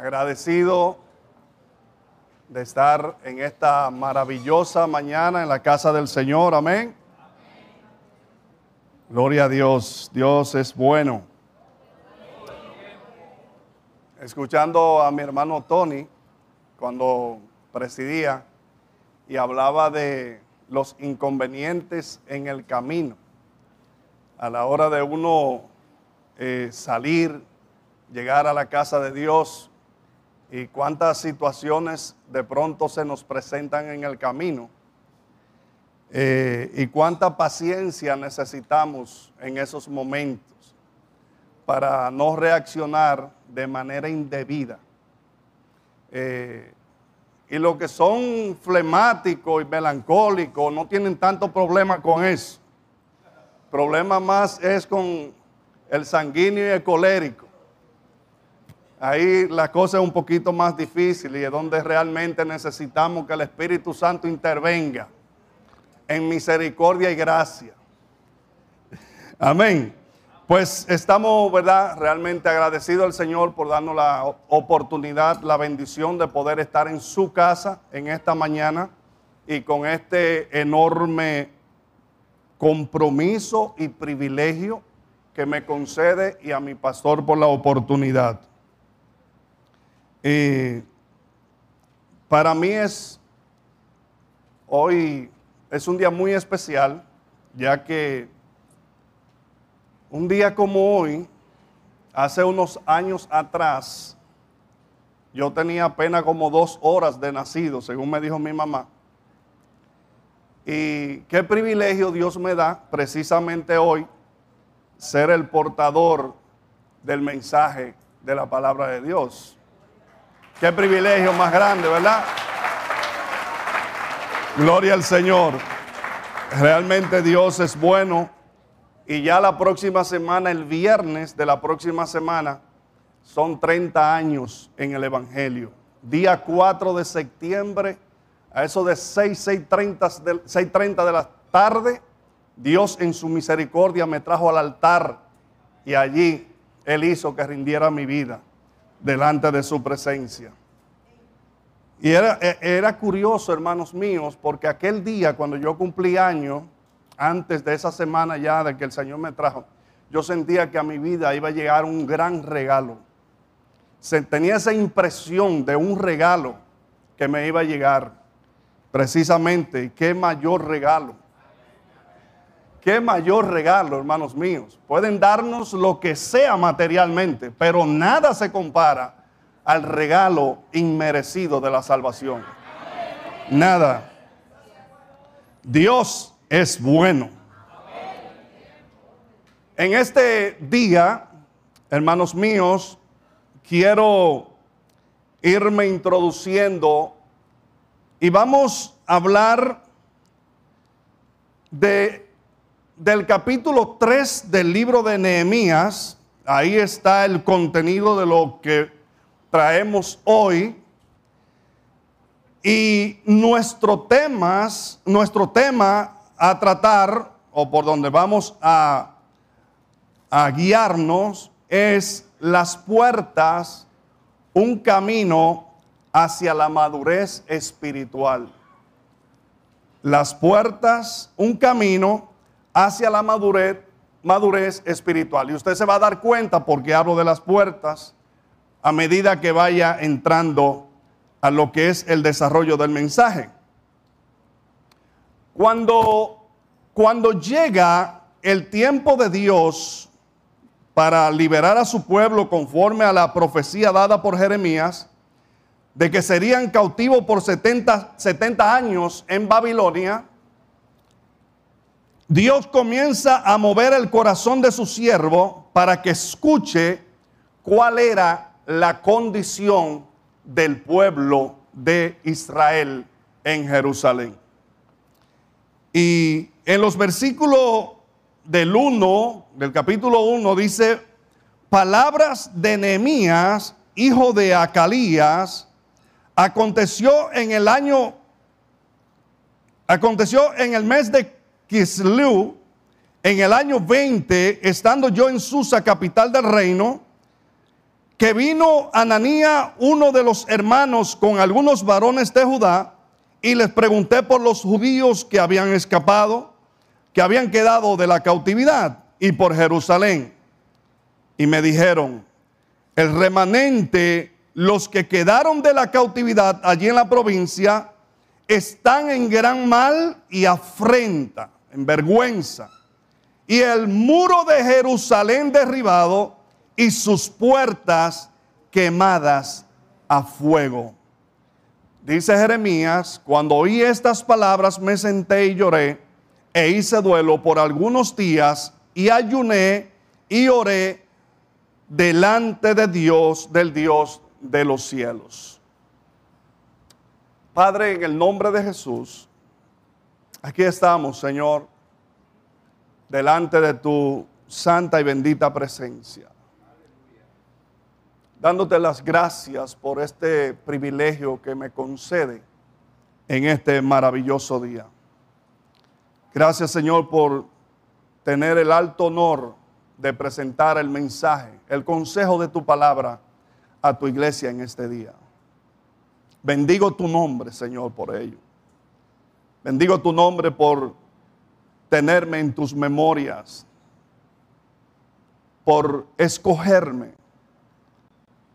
agradecido de estar en esta maravillosa mañana en la casa del Señor. Amén. Gloria a Dios. Dios es bueno. Escuchando a mi hermano Tony cuando presidía y hablaba de los inconvenientes en el camino. A la hora de uno eh, salir, llegar a la casa de Dios y cuántas situaciones de pronto se nos presentan en el camino eh, y cuánta paciencia necesitamos en esos momentos para no reaccionar de manera indebida. Eh, y los que son flemáticos y melancólicos no tienen tanto problema con eso. Problema más es con el sanguíneo y el colérico. Ahí la cosa es un poquito más difícil y es donde realmente necesitamos que el Espíritu Santo intervenga en misericordia y gracia. Amén. Pues estamos, ¿verdad? Realmente agradecidos al Señor por darnos la oportunidad, la bendición de poder estar en su casa en esta mañana y con este enorme compromiso y privilegio que me concede y a mi pastor por la oportunidad. Y para mí es hoy es un día muy especial, ya que un día como hoy, hace unos años atrás, yo tenía apenas como dos horas de nacido, según me dijo mi mamá. Y qué privilegio Dios me da precisamente hoy ser el portador del mensaje de la palabra de Dios. Qué privilegio más grande, ¿verdad? Gloria al Señor. Realmente Dios es bueno. Y ya la próxima semana, el viernes de la próxima semana, son 30 años en el Evangelio. Día 4 de septiembre, a eso de 6, 6.30 de, 6.30 de la tarde, Dios en su misericordia me trajo al altar y allí Él hizo que rindiera mi vida delante de su presencia. Y era, e, era, curioso, hermanos míos, porque aquel día cuando yo cumplí año, antes de esa semana ya de que el Señor me trajo, yo sentía que a mi vida iba a llegar un gran regalo. Tenía esa impresión de un regalo que me iba a llegar. Precisamente, qué mayor regalo Qué mayor regalo, hermanos míos. Pueden darnos lo que sea materialmente, pero nada se compara al regalo inmerecido de la salvación. Nada. Dios es bueno. En este día, hermanos míos, quiero irme introduciendo y vamos a hablar de del capítulo 3 del libro de Nehemías, ahí está el contenido de lo que traemos hoy. Y nuestro, temas, nuestro tema a tratar, o por donde vamos a, a guiarnos, es las puertas, un camino hacia la madurez espiritual. Las puertas, un camino hacia la madurez, madurez espiritual. Y usted se va a dar cuenta porque hablo de las puertas a medida que vaya entrando a lo que es el desarrollo del mensaje. Cuando, cuando llega el tiempo de Dios para liberar a su pueblo conforme a la profecía dada por Jeremías, de que serían cautivos por 70, 70 años en Babilonia, Dios comienza a mover el corazón de su siervo para que escuche cuál era la condición del pueblo de Israel en Jerusalén. Y en los versículos del 1, del capítulo 1, dice, palabras de Nehemías, hijo de Acalías, aconteció en el año, aconteció en el mes de Kislew, en el año 20, estando yo en Susa, capital del reino, que vino Ananía, uno de los hermanos, con algunos varones de Judá, y les pregunté por los judíos que habían escapado, que habían quedado de la cautividad, y por Jerusalén. Y me dijeron, el remanente, los que quedaron de la cautividad allí en la provincia, están en gran mal y afrenta, en vergüenza. Y el muro de Jerusalén derribado y sus puertas quemadas a fuego. Dice Jeremías, cuando oí estas palabras me senté y lloré e hice duelo por algunos días y ayuné y oré delante de Dios, del Dios de los cielos. Padre, en el nombre de Jesús, aquí estamos, Señor, delante de tu santa y bendita presencia dándote las gracias por este privilegio que me concede en este maravilloso día. Gracias Señor por tener el alto honor de presentar el mensaje, el consejo de tu palabra a tu iglesia en este día. Bendigo tu nombre, Señor, por ello. Bendigo tu nombre por tenerme en tus memorias, por escogerme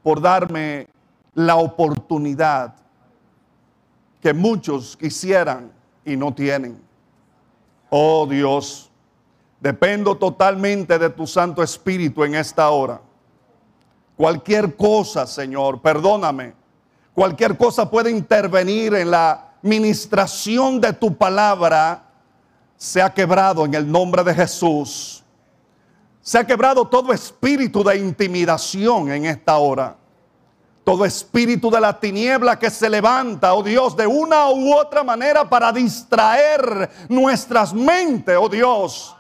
por darme la oportunidad que muchos quisieran y no tienen. Oh Dios, dependo totalmente de tu Santo Espíritu en esta hora. Cualquier cosa, Señor, perdóname. Cualquier cosa puede intervenir en la ministración de tu palabra. Se ha quebrado en el nombre de Jesús. Se ha quebrado todo espíritu de intimidación en esta hora. Todo espíritu de la tiniebla que se levanta, oh Dios, de una u otra manera para distraer nuestras mentes, oh Dios.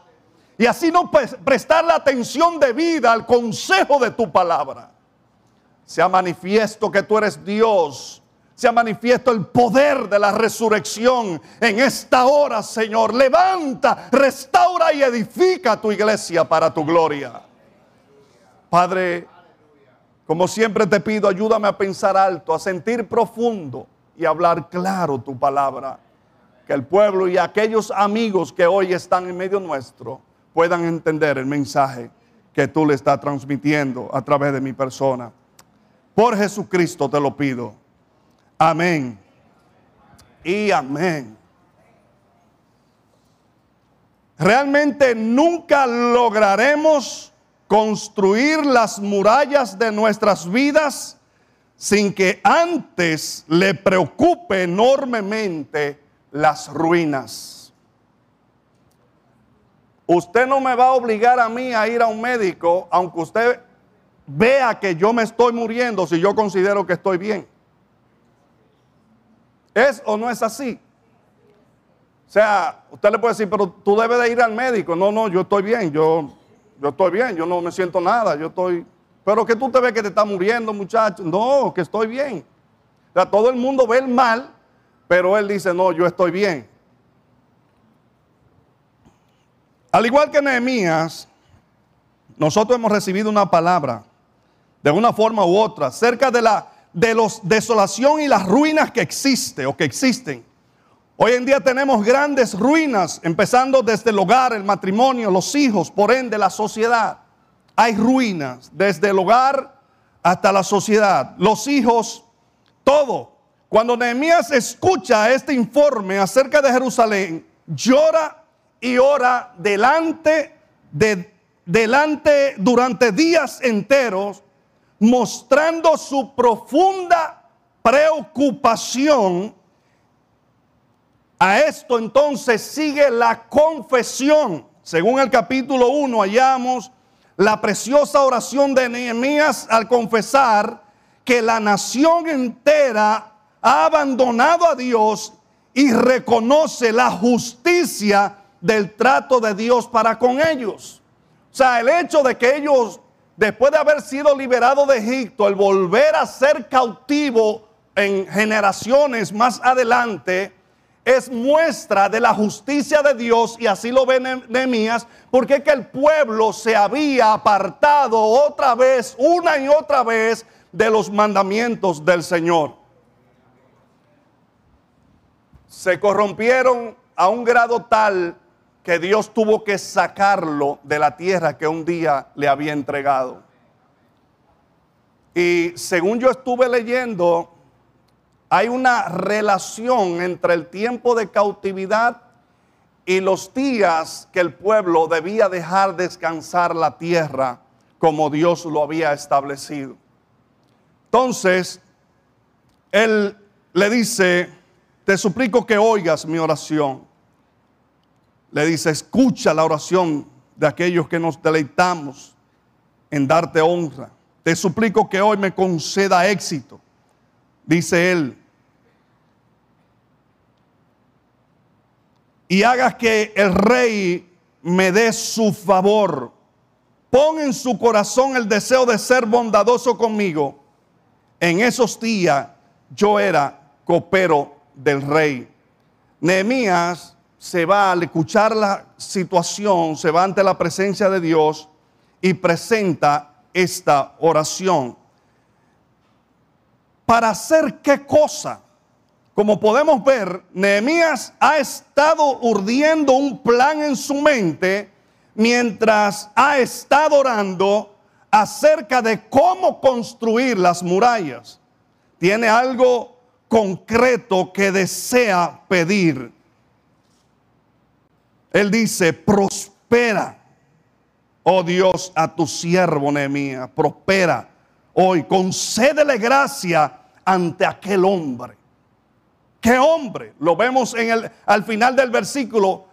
Y así no prestar la atención debida al consejo de tu palabra. Sea manifiesto que tú eres Dios se ha manifiesto el poder de la resurrección en esta hora, Señor. Levanta, restaura y edifica tu iglesia para tu gloria. Padre, como siempre te pido, ayúdame a pensar alto, a sentir profundo y a hablar claro tu palabra. Que el pueblo y aquellos amigos que hoy están en medio nuestro puedan entender el mensaje que tú le estás transmitiendo a través de mi persona. Por Jesucristo te lo pido. Amén. Y amén. Realmente nunca lograremos construir las murallas de nuestras vidas sin que antes le preocupe enormemente las ruinas. Usted no me va a obligar a mí a ir a un médico, aunque usted vea que yo me estoy muriendo si yo considero que estoy bien. ¿Es o no es así? O sea, usted le puede decir, pero tú debes de ir al médico. No, no, yo estoy bien, yo, yo estoy bien, yo no me siento nada, yo estoy... Pero que tú te ves que te está muriendo, muchacho. No, que estoy bien. O sea, todo el mundo ve el mal, pero él dice, no, yo estoy bien. Al igual que Nehemías, nosotros hemos recibido una palabra, de una forma u otra, cerca de la de la desolación y las ruinas que existe o que existen. Hoy en día tenemos grandes ruinas, empezando desde el hogar, el matrimonio, los hijos, por ende la sociedad. Hay ruinas desde el hogar hasta la sociedad, los hijos, todo. Cuando Nehemías escucha este informe acerca de Jerusalén, llora y ora delante de delante durante días enteros mostrando su profunda preocupación. A esto entonces sigue la confesión. Según el capítulo 1 hallamos la preciosa oración de Nehemías al confesar que la nación entera ha abandonado a Dios y reconoce la justicia del trato de Dios para con ellos. O sea, el hecho de que ellos después de haber sido liberado de Egipto, el volver a ser cautivo en generaciones más adelante, es muestra de la justicia de Dios y así lo ve Nehemías, porque es que el pueblo se había apartado otra vez, una y otra vez, de los mandamientos del Señor. Se corrompieron a un grado tal que Dios tuvo que sacarlo de la tierra que un día le había entregado. Y según yo estuve leyendo, hay una relación entre el tiempo de cautividad y los días que el pueblo debía dejar descansar la tierra como Dios lo había establecido. Entonces, él le dice, te suplico que oigas mi oración. Le dice, escucha la oración de aquellos que nos deleitamos en darte honra. Te suplico que hoy me conceda éxito dice él, y hagas que el rey me dé su favor. Pon en su corazón el deseo de ser bondadoso conmigo. En esos días yo era copero del rey. Nehemías se va al escuchar la situación, se va ante la presencia de Dios y presenta esta oración. ¿Para hacer qué cosa? Como podemos ver, Nehemías ha estado urdiendo un plan en su mente mientras ha estado orando acerca de cómo construir las murallas. Tiene algo concreto que desea pedir. Él dice, prospera, oh Dios, a tu siervo Nehemías, prospera hoy, concédele gracia ante aquel hombre. ¿Qué hombre? Lo vemos en el, al final del versículo.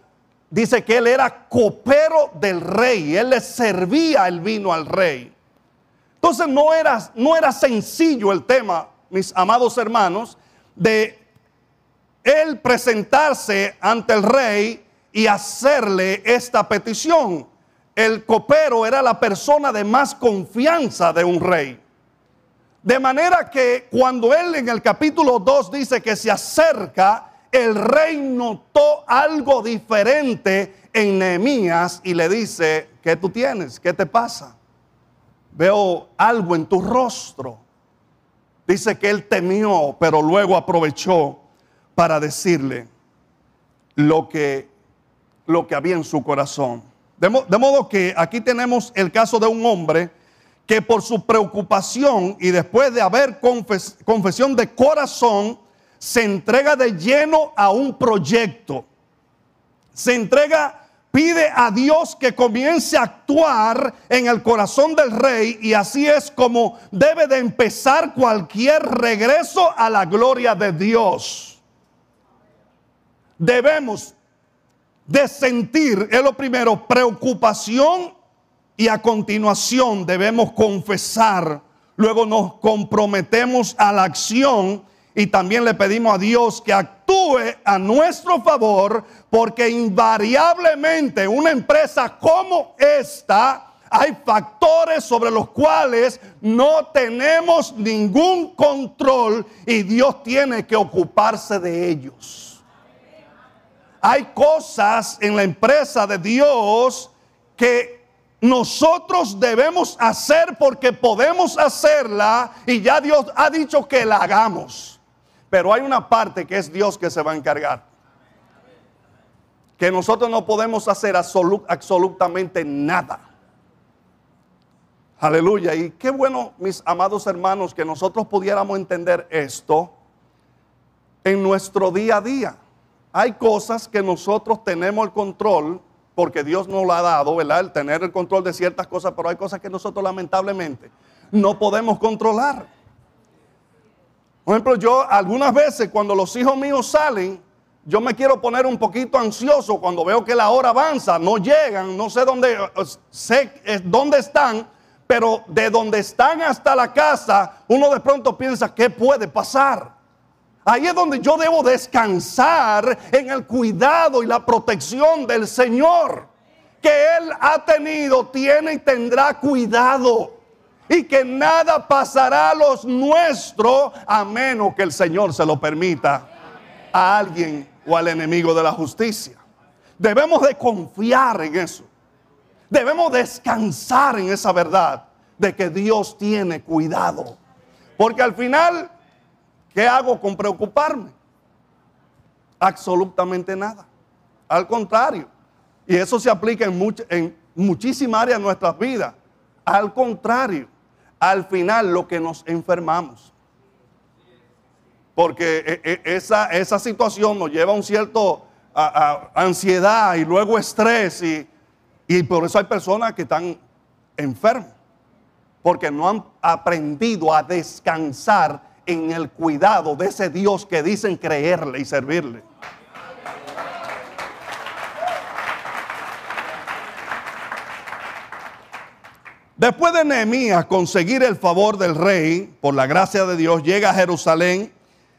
Dice que él era copero del rey. Él le servía el vino al rey. Entonces no era, no era sencillo el tema, mis amados hermanos, de él presentarse ante el rey y hacerle esta petición. El copero era la persona de más confianza de un rey. De manera que cuando él en el capítulo 2 dice que se acerca, el rey notó algo diferente en Nehemías y le dice, ¿qué tú tienes? ¿Qué te pasa? Veo algo en tu rostro. Dice que él temió, pero luego aprovechó para decirle lo que, lo que había en su corazón. De, modo que aquí tenemos el caso de un hombre que por su preocupación y después de haber confesión de corazón, se entrega de lleno a un proyecto. Se entrega, pide a Dios que comience a actuar en el corazón del rey y así es como debe de empezar cualquier regreso a la gloria de Dios. Debemos de sentir, es lo primero, preocupación y a continuación debemos confesar. Luego nos comprometemos a la acción y también le pedimos a Dios que actúe a nuestro favor porque invariablemente una empresa como esta hay factores sobre los cuales no tenemos ningún control y Dios tiene que ocuparse de ellos. Hay cosas en la empresa de Dios que nosotros debemos hacer porque podemos hacerla y ya Dios ha dicho que la hagamos. Pero hay una parte que es Dios que se va a encargar. Que nosotros no podemos hacer absolutamente nada. Aleluya. Y qué bueno, mis amados hermanos, que nosotros pudiéramos entender esto en nuestro día a día. Hay cosas que nosotros tenemos el control porque Dios nos lo ha dado, ¿verdad? El tener el control de ciertas cosas, pero hay cosas que nosotros lamentablemente no podemos controlar. Por ejemplo, yo algunas veces cuando los hijos míos salen, yo me quiero poner un poquito ansioso cuando veo que la hora avanza, no llegan, no sé dónde, sé dónde están, pero de donde están hasta la casa, uno de pronto piensa, ¿qué puede pasar? Ahí es donde yo debo descansar en el cuidado y la protección del Señor. Que Él ha tenido, tiene y tendrá cuidado. Y que nada pasará a los nuestros a menos que el Señor se lo permita. a alguien o al enemigo de la justicia. Debemos de confiar en eso. Debemos descansar en esa verdad de que Dios tiene cuidado. Porque al final, ¿qué hago con preocuparme? Absolutamente nada. Al contrario. Y eso se aplica en, en muchísimas áreas de nuestras vidas. Al contrario, al final lo que nos enfermamos. Porque e, e, esa, esa situación nos lleva a un cierto ansiedad y luego estrés y, y por eso hay personas que están enfermas. Porque no han aprendido a descansar en el cuidado de ese Dios que dicen creerle y servirle. Después de Nehemías conseguir el favor del rey, por la gracia de Dios, llega a Jerusalén.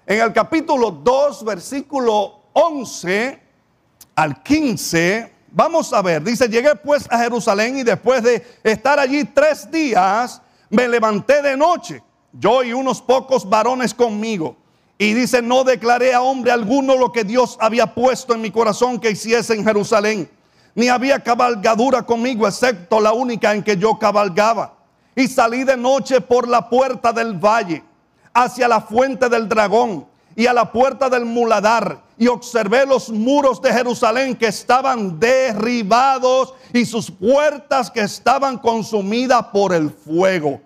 En el capítulo 2, versículo 11 al 15, vamos a ver, dice, llegué pues a Jerusalén y después de estar allí tres días, me levanté de noche, yo y unos pocos varones conmigo. Y dice, no declaré a hombre alguno lo que Dios había puesto en mi corazón que hiciese en Jerusalén ni había cabalgadura conmigo, excepto la única en que yo cabalgaba. Y salí de noche por la puerta del valle, hacia la fuente del dragón y a la puerta del muladar, y observé los muros de Jerusalén que estaban derribados y sus puertas que estaban consumidas por el fuego.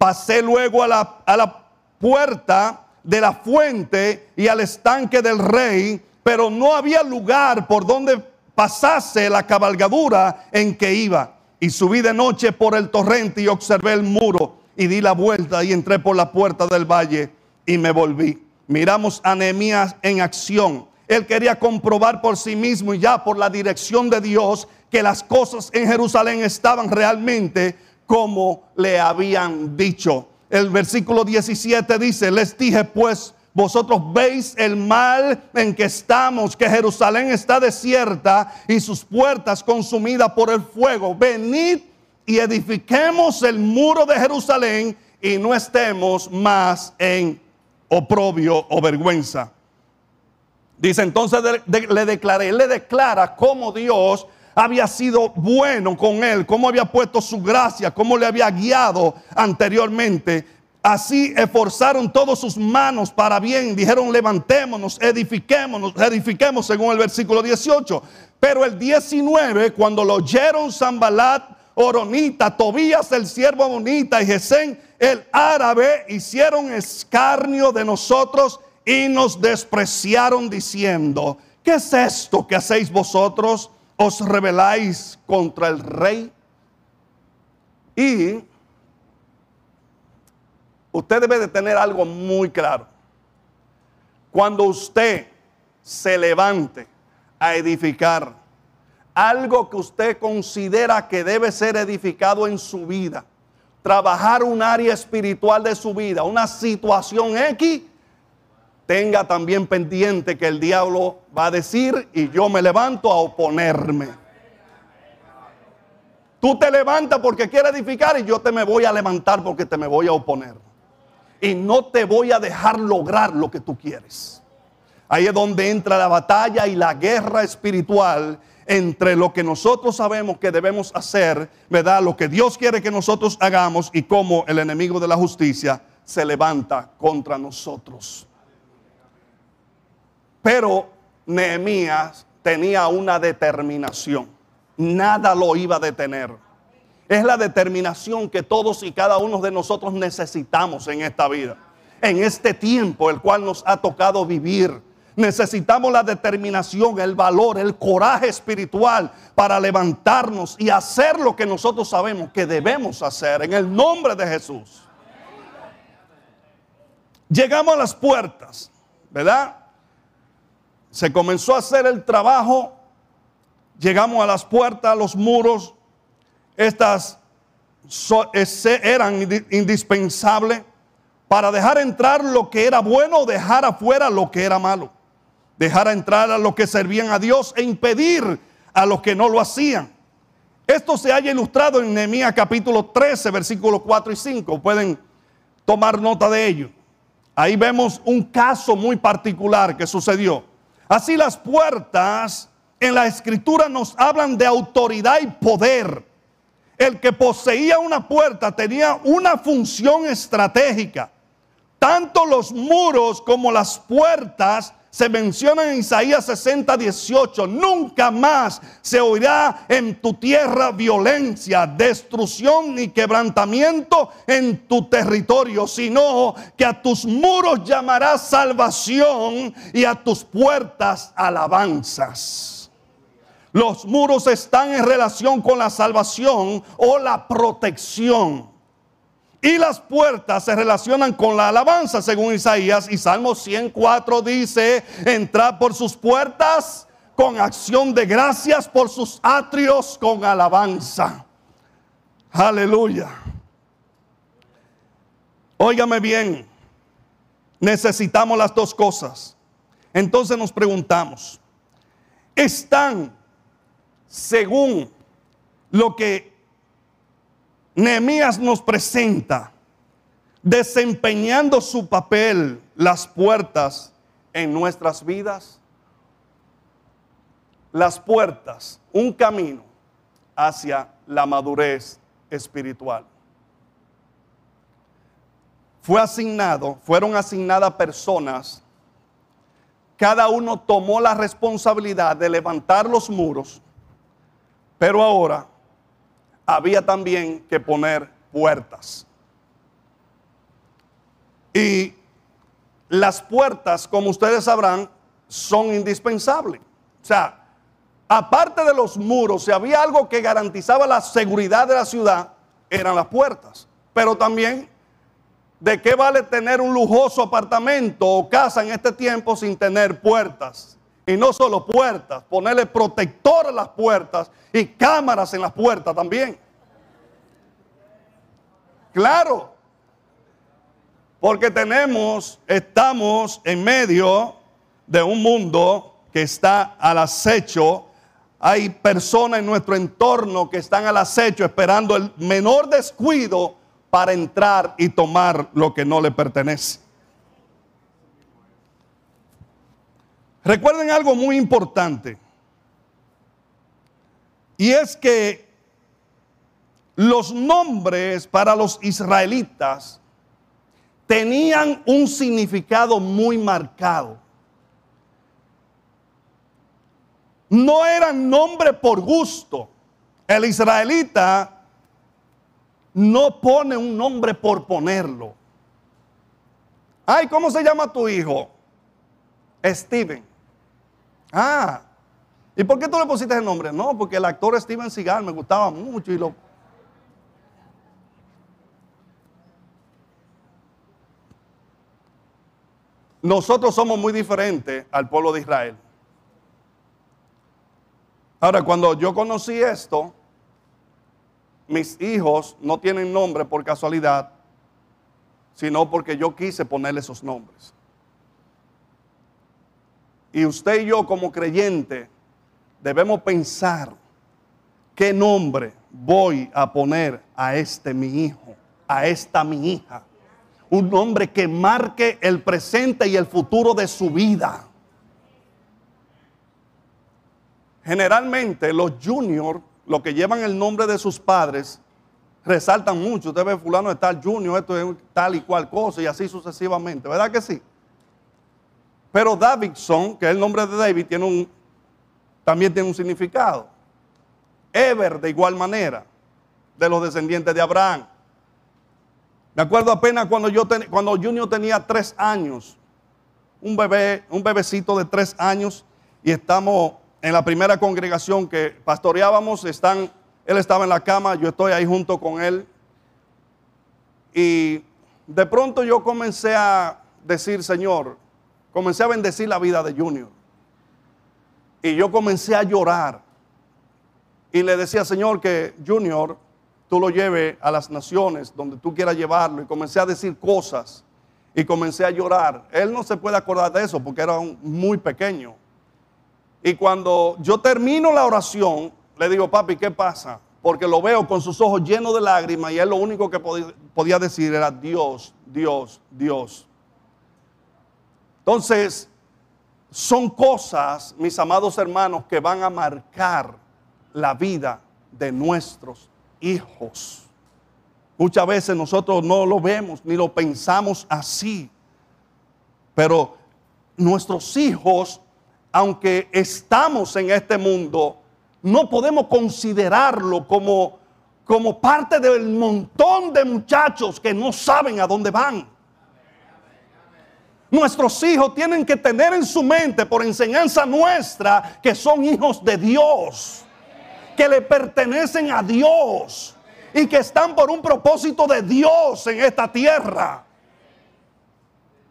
Pasé luego a la, a la puerta de la fuente y al estanque del rey, pero no había lugar por donde pasase la cabalgadura en que iba. Y subí de noche por el torrente y observé el muro y di la vuelta y entré por la puerta del valle y me volví. Miramos a Nehemías en acción. Él quería comprobar por sí mismo y ya por la dirección de Dios que las cosas en Jerusalén estaban realmente como le habían dicho. El versículo 17 dice, les dije pues, vosotros veis el mal en que estamos, que Jerusalén está desierta y sus puertas consumidas por el fuego. Venid y edifiquemos el muro de Jerusalén y no estemos más en oprobio o vergüenza. Dice entonces le declaré, le declara cómo Dios había sido bueno con él, cómo había puesto su gracia, cómo le había guiado anteriormente Así esforzaron todas sus manos para bien. Dijeron, levantémonos, edifiquémonos, edifiquemos según el versículo 18. Pero el 19, cuando lo oyeron Zambalat, Oronita, Tobías el siervo bonita y Gesén el árabe, hicieron escarnio de nosotros y nos despreciaron diciendo, ¿qué es esto que hacéis vosotros? ¿Os rebeláis contra el rey? Y usted debe de tener algo muy claro. Cuando usted se levante a edificar algo que usted considera que debe ser edificado en su vida, trabajar un área espiritual de su vida, una situación X, tenga también pendiente que el diablo va a decir y yo me levanto a oponerme. Tú te levantas porque quieres edificar y yo te me voy a levantar porque te me voy a oponer y no te voy a dejar lograr lo que tú quieres. Ahí es donde entra la batalla y la guerra espiritual entre lo que nosotros sabemos que debemos hacer, ¿verdad? Lo que Dios quiere que nosotros hagamos y cómo el enemigo de la justicia se levanta contra nosotros. Pero Nehemías tenía una determinación. Nada lo iba a detener. Es la determinación que todos y cada uno de nosotros necesitamos en esta vida. En este tiempo el cual nos ha tocado vivir. Necesitamos la determinación, el valor, el coraje espiritual para levantarnos y hacer lo que nosotros sabemos que debemos hacer en el nombre de Jesús. Llegamos a las puertas, ¿verdad? Se comenzó a hacer el trabajo, llegamos a las puertas, a los muros, estas eran indispensables para dejar entrar lo que era bueno dejar afuera lo que era malo. Dejar entrar a los que servían a Dios e impedir a los que no lo hacían. Esto se haya ilustrado en Nehemías capítulo 13, versículos 4 y 5. Pueden tomar nota de ello. Ahí vemos un caso muy particular que sucedió. Así las puertas en la escritura nos hablan de autoridad y poder. El que poseía una puerta tenía una función estratégica. Tanto los muros como las puertas se menciona en Isaías 60, 18, nunca más se oirá en tu tierra violencia, destrucción ni quebrantamiento en tu territorio, sino que a tus muros llamarás salvación y a tus puertas alabanzas. Los muros están en relación con la salvación o la protección. Y las puertas se relacionan con la alabanza, según Isaías. Y Salmo 104 dice, entrad por sus puertas con acción de gracias, por sus atrios con alabanza. Aleluya. Óigame bien, necesitamos las dos cosas. Entonces nos preguntamos, ¿están según lo que Nehemías nos presenta desempeñando su papel las puertas en nuestras vidas. Las puertas, un camino hacia la madurez espiritual. Fue asignado, fueron asignadas personas, cada uno tomó la responsabilidad de levantar los muros, pero ahora había también que poner puertas. Y las puertas, como ustedes sabrán, son indispensables. O sea, aparte de los muros, si había algo que garantizaba la seguridad de la ciudad, eran las puertas. Pero también, ¿de qué vale tener un lujoso apartamento o casa en este tiempo sin tener puertas? Y no solo puertas, ponerle protector a las puertas y cámaras en las puertas también. Claro, porque tenemos, estamos en medio de un mundo que está al acecho. Hay personas en nuestro entorno que están al acecho esperando el menor descuido para entrar y tomar lo que no le pertenece. Recuerden algo muy importante. Y es que los nombres para los israelitas tenían un significado muy marcado. No eran nombre por gusto. El israelita no pone un nombre por ponerlo. Ay, ¿cómo se llama tu hijo? Steven. Ah, ¿y por qué tú le pusiste el nombre? No, porque el actor Steven Seagal me gustaba mucho y lo... Nosotros somos muy diferentes al pueblo de Israel. Ahora, cuando yo conocí esto, mis hijos no tienen nombre por casualidad, sino porque yo quise ponerle esos nombres. Y usted y yo como creyente debemos pensar qué nombre voy a poner a este mi hijo, a esta mi hija. Un nombre que marque el presente y el futuro de su vida. Generalmente los juniors, los que llevan el nombre de sus padres, resaltan mucho. Usted ve fulano de tal junior, esto es tal y cual cosa y así sucesivamente. ¿Verdad que sí? Pero Davidson, que es el nombre de David, tiene un, también tiene un significado. Ever, de igual manera, de los descendientes de Abraham. Me acuerdo apenas cuando, yo cuando Junior tenía tres años, un bebé, un bebecito de tres años, y estamos en la primera congregación que pastoreábamos, él estaba en la cama, yo estoy ahí junto con él. Y de pronto yo comencé a decir, Señor, comencé a bendecir la vida de Junior. Y yo comencé a llorar. Y le decía, Señor, que Junior, tú lo lleves a las naciones donde tú quieras llevarlo. Y comencé a decir cosas. Y comencé a llorar. Él no se puede acordar de eso porque era muy pequeño. Y cuando yo termino la oración, le digo, papi, ¿qué pasa? Porque lo veo con sus ojos llenos de lágrimas y él lo único que podía decir era Dios, Dios, Dios. Entonces, son cosas, mis amados hermanos, que van a marcar la vida de nuestros hijos. Muchas veces nosotros no lo vemos ni lo pensamos así, pero nuestros hijos, aunque estamos en este mundo, no podemos considerarlo como, como parte del montón de muchachos que no saben a dónde van. Nuestros hijos tienen que tener en su mente, por enseñanza nuestra, que son hijos de Dios, que le pertenecen a Dios y que están por un propósito de Dios en esta tierra.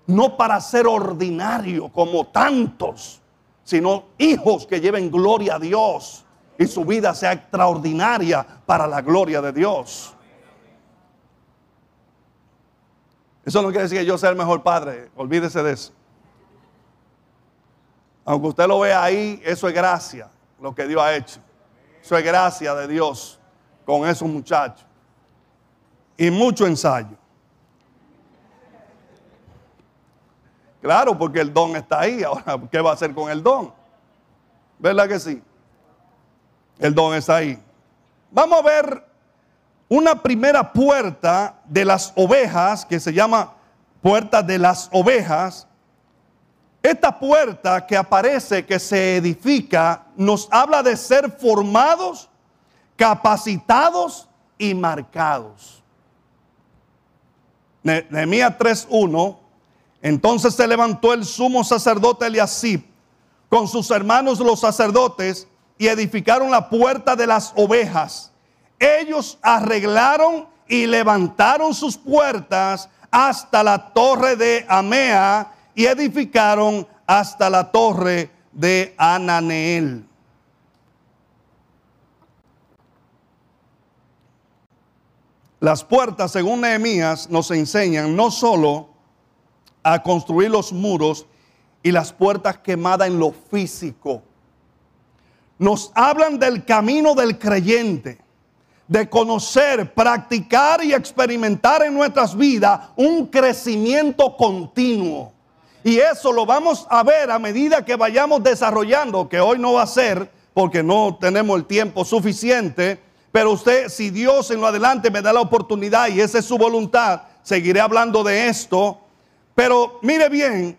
No para ser ordinario como tantos, sino hijos que lleven gloria a Dios y su vida sea extraordinaria para la gloria de Dios. Eso no quiere decir que yo sea el mejor padre, olvídese de eso. Aunque usted lo vea ahí, eso es gracia, lo que Dios ha hecho. Eso es gracia de Dios con esos muchachos. Y mucho ensayo. Claro, porque el don está ahí. Ahora, ¿qué va a hacer con el don? ¿Verdad que sí? El don está ahí. Vamos a ver una primera puerta de las ovejas que se llama puerta de las ovejas. Esta puerta que aparece, que se edifica, nos habla de ser formados, capacitados y marcados. Nehemías 3.1, entonces se levantó el sumo sacerdote Eliasib con sus hermanos los sacerdotes y edificaron la puerta de las ovejas. Ellos arreglaron y levantaron sus puertas hasta la torre de Amea y edificaron hasta la torre de Ananeel. Las puertas, según Nehemías, nos enseñan no solo a construir los muros y las puertas quemadas en lo físico, nos hablan del camino del creyente, de conocer, practicar y experimentar en nuestras vidas un crecimiento continuo. Y eso lo vamos a ver a medida que vayamos desarrollando, que hoy no va a ser porque no tenemos el tiempo suficiente, pero usted, si Dios en lo adelante me da la oportunidad y esa es su voluntad, seguiré hablando de esto. Pero mire bien,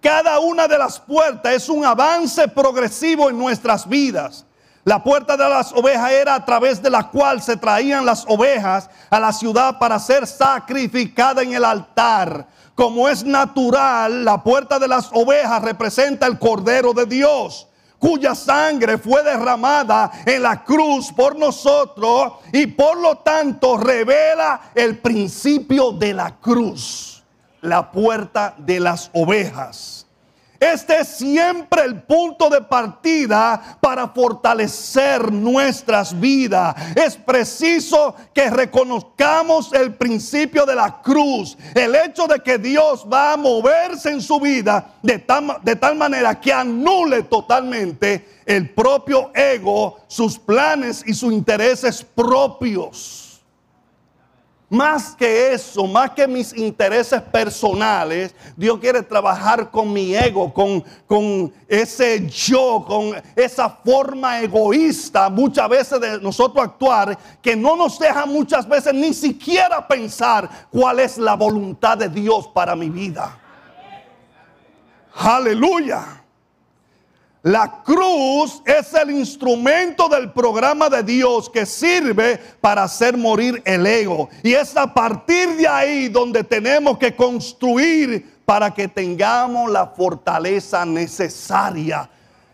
cada una de las puertas es un avance progresivo en nuestras vidas. La puerta de las ovejas era a través de la cual se traían las ovejas a la ciudad para ser sacrificada en el altar. Como es natural, la puerta de las ovejas representa el Cordero de Dios cuya sangre fue derramada en la cruz por nosotros y por lo tanto revela el principio de la cruz la puerta de las ovejas. Este es siempre el punto de partida para fortalecer nuestras vidas. Es preciso que reconozcamos el principio de la cruz. El hecho de que Dios va a moverse en su vida de tal, manera que anule totalmente el propio ego, sus planes y sus intereses propios. Más que eso, más que mis intereses personales, Dios quiere trabajar con mi ego, con, con, ese yo, con esa forma egoísta muchas veces de nosotros actuar, que no nos deja muchas veces ni siquiera pensar cuál es la voluntad de Dios para mi vida. Aleluya. La cruz es el instrumento del programa de Dios que sirve para hacer morir el ego. Y es a partir de ahí donde tenemos que construir para que tengamos la fortaleza necesaria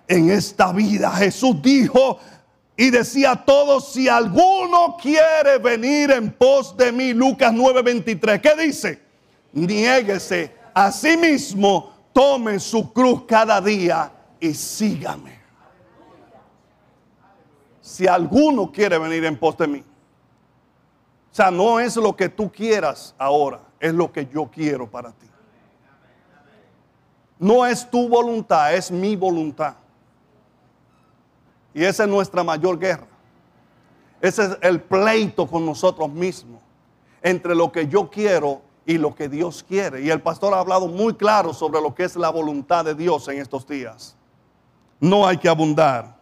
en esta vida. Jesús dijo y decía a todos, si alguno quiere venir en pos de mí, Lucas 9:23, ¿qué dice? Niéguese a sí mismo, tome su cruz cada día y sígame. Si alguno quiere venir en pos de mí. O sea, no es lo que tú quieras ahora, es lo que yo quiero para ti. No es tu voluntad, es mi voluntad. Y esa es nuestra mayor guerra. Ese es el pleito con nosotros mismos. Entre lo que yo quiero y lo que Dios quiere. Y el pastor ha hablado muy claro sobre lo que es la voluntad de Dios en estos días. No hay que abundar.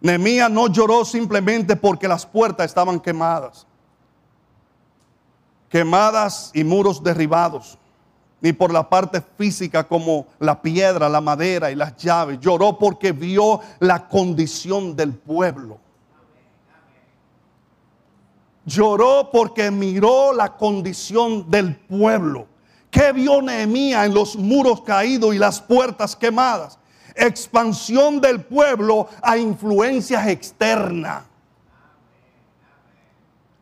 Nehemías no lloró simplemente porque las puertas estaban quemadas. Quemadas y muros derribados. Ni por la parte física como la piedra, la madera y las llaves. Lloró porque vio la condición del pueblo. Lloró porque miró la condición del pueblo. ¿Qué vio Nehemías en los muros caídos y las puertas quemadas? Expansión del pueblo a influencias externas.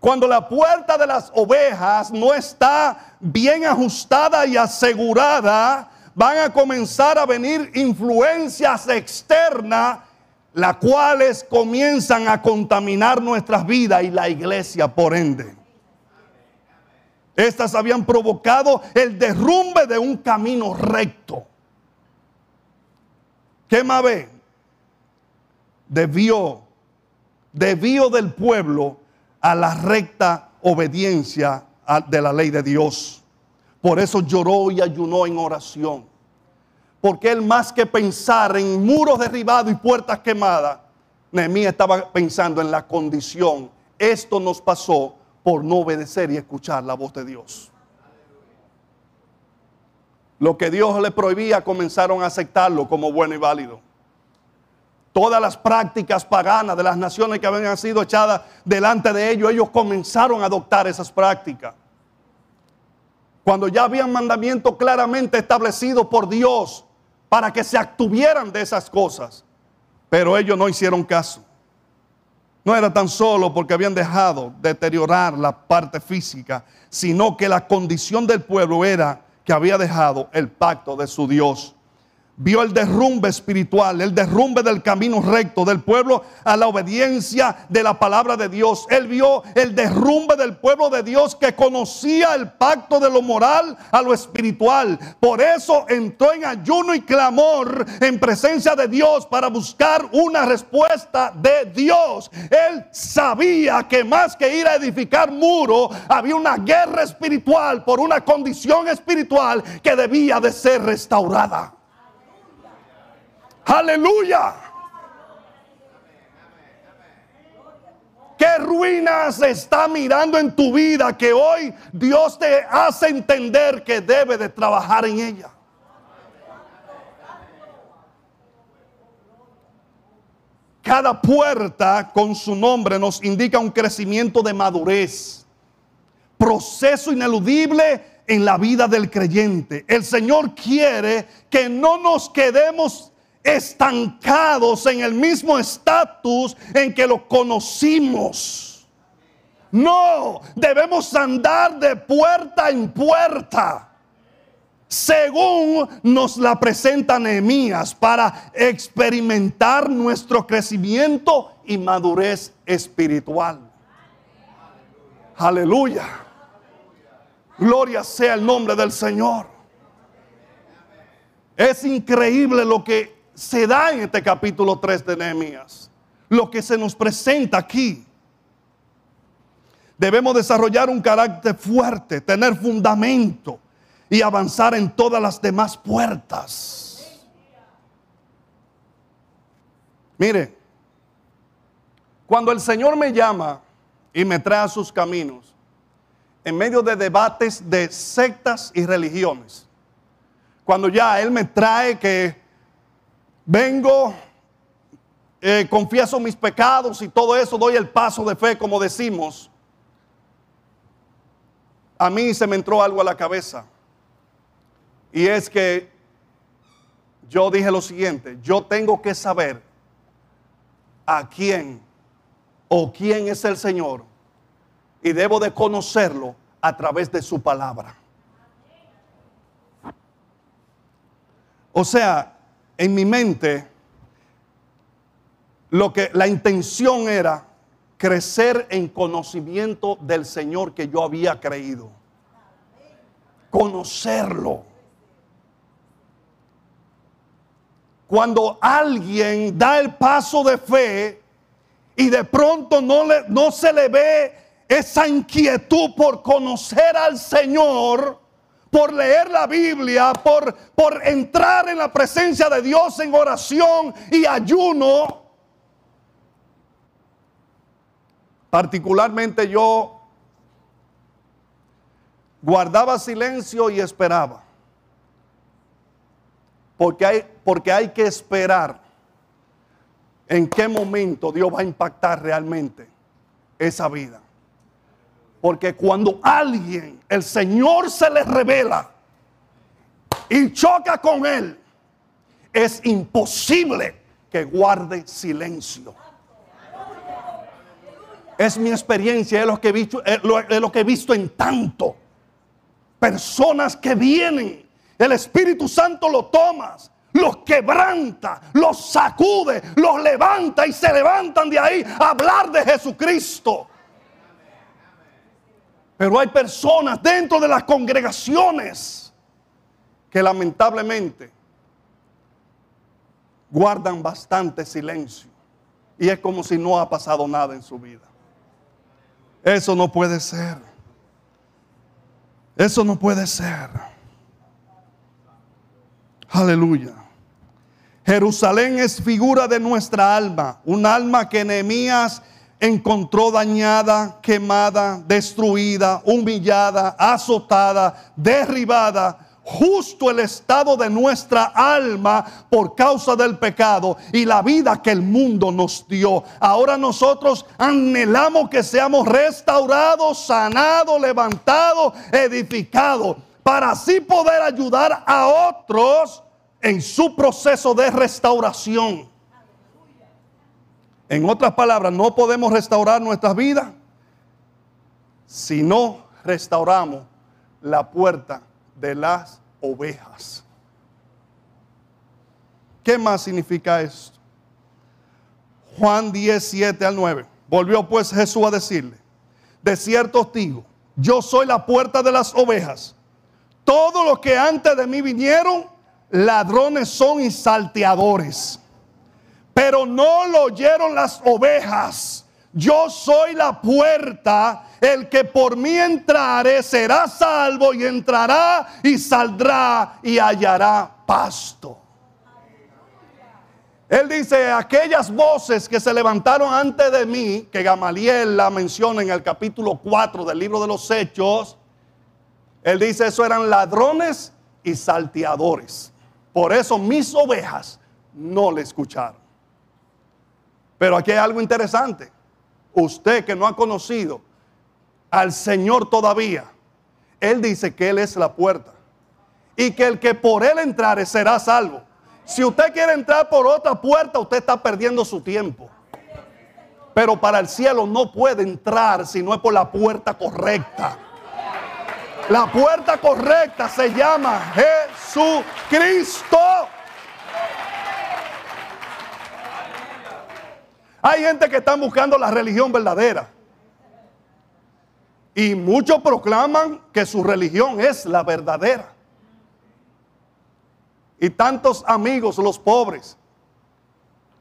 Cuando la puerta de las ovejas no está bien ajustada y asegurada, van a comenzar a venir influencias externas, las cuales comienzan a contaminar nuestras vidas y la iglesia por ende. Estas habían provocado el derrumbe de un camino recto. ¿Qué ve? Debió, debió del pueblo a la recta obediencia de la ley de Dios. Por eso lloró y ayunó en oración. Porque él más que pensar en muros derribados y puertas quemadas, Nehemías estaba pensando en la condición. Esto nos pasó por no obedecer y escuchar la voz de Dios. Lo que Dios le prohibía comenzaron a aceptarlo como bueno y válido. Todas las prácticas paganas de las naciones que habían sido echadas delante de ellos, ellos comenzaron a adoptar esas prácticas. Cuando ya habían mandamientos claramente establecidos por Dios para que se actuvieran de esas cosas. Pero ellos no hicieron caso. No era tan solo porque habían dejado deteriorar la parte física, sino que la condición del pueblo era que había dejado el pacto de su Dios vio el derrumbe espiritual, el derrumbe del camino recto del pueblo a la obediencia de la palabra de Dios. Él vio el derrumbe del pueblo de Dios que conocía el pacto de lo moral a lo espiritual. Por eso entró en ayuno y clamor en presencia de Dios para buscar una respuesta de Dios. Él sabía que más que ir a edificar muro, había una guerra espiritual por una condición espiritual que debía de ser restaurada. Aleluya. ¿Qué ruinas está mirando en tu vida que hoy Dios te hace entender que debe de trabajar en ella? Cada puerta con su nombre nos indica un crecimiento de madurez, proceso ineludible en la vida del creyente. El Señor quiere que no nos quedemos estancados en el mismo estatus en que lo conocimos. No, debemos andar de puerta en puerta. Según nos la presenta Nehemías para experimentar nuestro crecimiento y madurez espiritual. Aleluya. Gloria sea el nombre del Señor. Es increíble lo que se da en este capítulo 3 de Nehemías. Lo que se nos presenta aquí. Debemos desarrollar un carácter fuerte, tener fundamento y avanzar en todas las demás puertas. Mire, cuando el Señor me llama y me trae a sus caminos, en medio de debates de sectas y religiones, cuando ya Él me trae que vengo, eh, confieso mis pecados y todo eso, doy el paso de fe, como decimos, a mí se me entró algo a la cabeza. Y es que yo dije lo siguiente, yo tengo que saber a quién o quién es el Señor y debo de conocerlo a través de su palabra. O sea, en mi mente lo que la intención era crecer en conocimiento del Señor que yo había creído. Conocerlo. Cuando alguien da el paso de fe y de pronto no, le, no se le ve esa inquietud por conocer al Señor, por leer la Biblia, por, por entrar en la presencia de Dios en oración y ayuno. Particularmente yo guardaba silencio y esperaba. Porque hay, porque hay que esperar en qué momento Dios va a impactar realmente esa vida. Porque cuando alguien, el Señor se le revela y choca con él, es imposible que guarde silencio. Es mi experiencia, es lo que he visto, es lo, que he visto en tanto. Personas que vienen, el Espíritu Santo lo tomas, los quebranta, los sacude, los levanta y se levantan de ahí a hablar de Jesucristo. Pero hay personas dentro de las congregaciones que lamentablemente guardan bastante silencio. Y es como si no ha pasado nada en su vida. Eso no puede ser. Eso no puede ser. Aleluya. Jerusalén es figura de nuestra alma, un alma que Nehemías encontró dañada, quemada, destruida, humillada, azotada, derribada, justo el estado de nuestra alma por causa del pecado y la vida que el mundo nos dio. Ahora nosotros anhelamos que seamos restaurados, sanados, levantados, edificados, para así poder ayudar a otros en su proceso de restauración. En otras palabras, no podemos restaurar nuestras vidas si no restauramos la puerta de las ovejas. ¿Qué más significa esto? Juan 10, 7 al 9. Volvió pues Jesús a decirle, de cierto os digo, yo soy la puerta de las ovejas. Todos los que antes de mí vinieron, ladrones son y salteadores pero no lo oyeron las ovejas. Yo soy la puerta, el que por mí entrare será salvo y entrará y saldrá y hallará pasto. Él dice, aquellas voces que se levantaron antes de mí, que Gamaliel la menciona en el capítulo 4 del libro de los Hechos, él dice, eso eran ladrones y salteadores. Por eso mis ovejas no le escucharon. Pero aquí hay algo interesante. Usted que no ha conocido al Señor todavía, Él dice que Él es la puerta. Y que el que por Él entrare será salvo. Si usted quiere entrar por otra puerta, usted está perdiendo su tiempo. Pero para el cielo no puede entrar si no es por la puerta correcta. La puerta correcta se llama Jesucristo. Hay gente que está buscando la religión verdadera. Y muchos proclaman que su religión es la verdadera. Y tantos amigos, los pobres,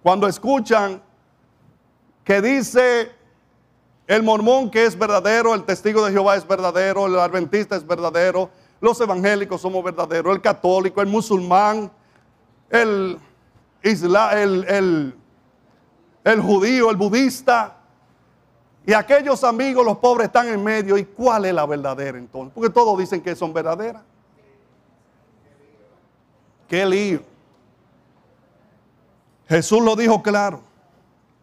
cuando escuchan que dice el mormón que es verdadero, el testigo de Jehová es verdadero, el adventista es verdadero, los evangélicos somos verdaderos, el católico, el musulmán, el, isla, el, el el judío, el budista. Y aquellos amigos, los pobres, están en medio. ¿Y cuál es la verdadera entonces? Porque todos dicen que son verdaderas. Qué lío. Jesús lo dijo claro.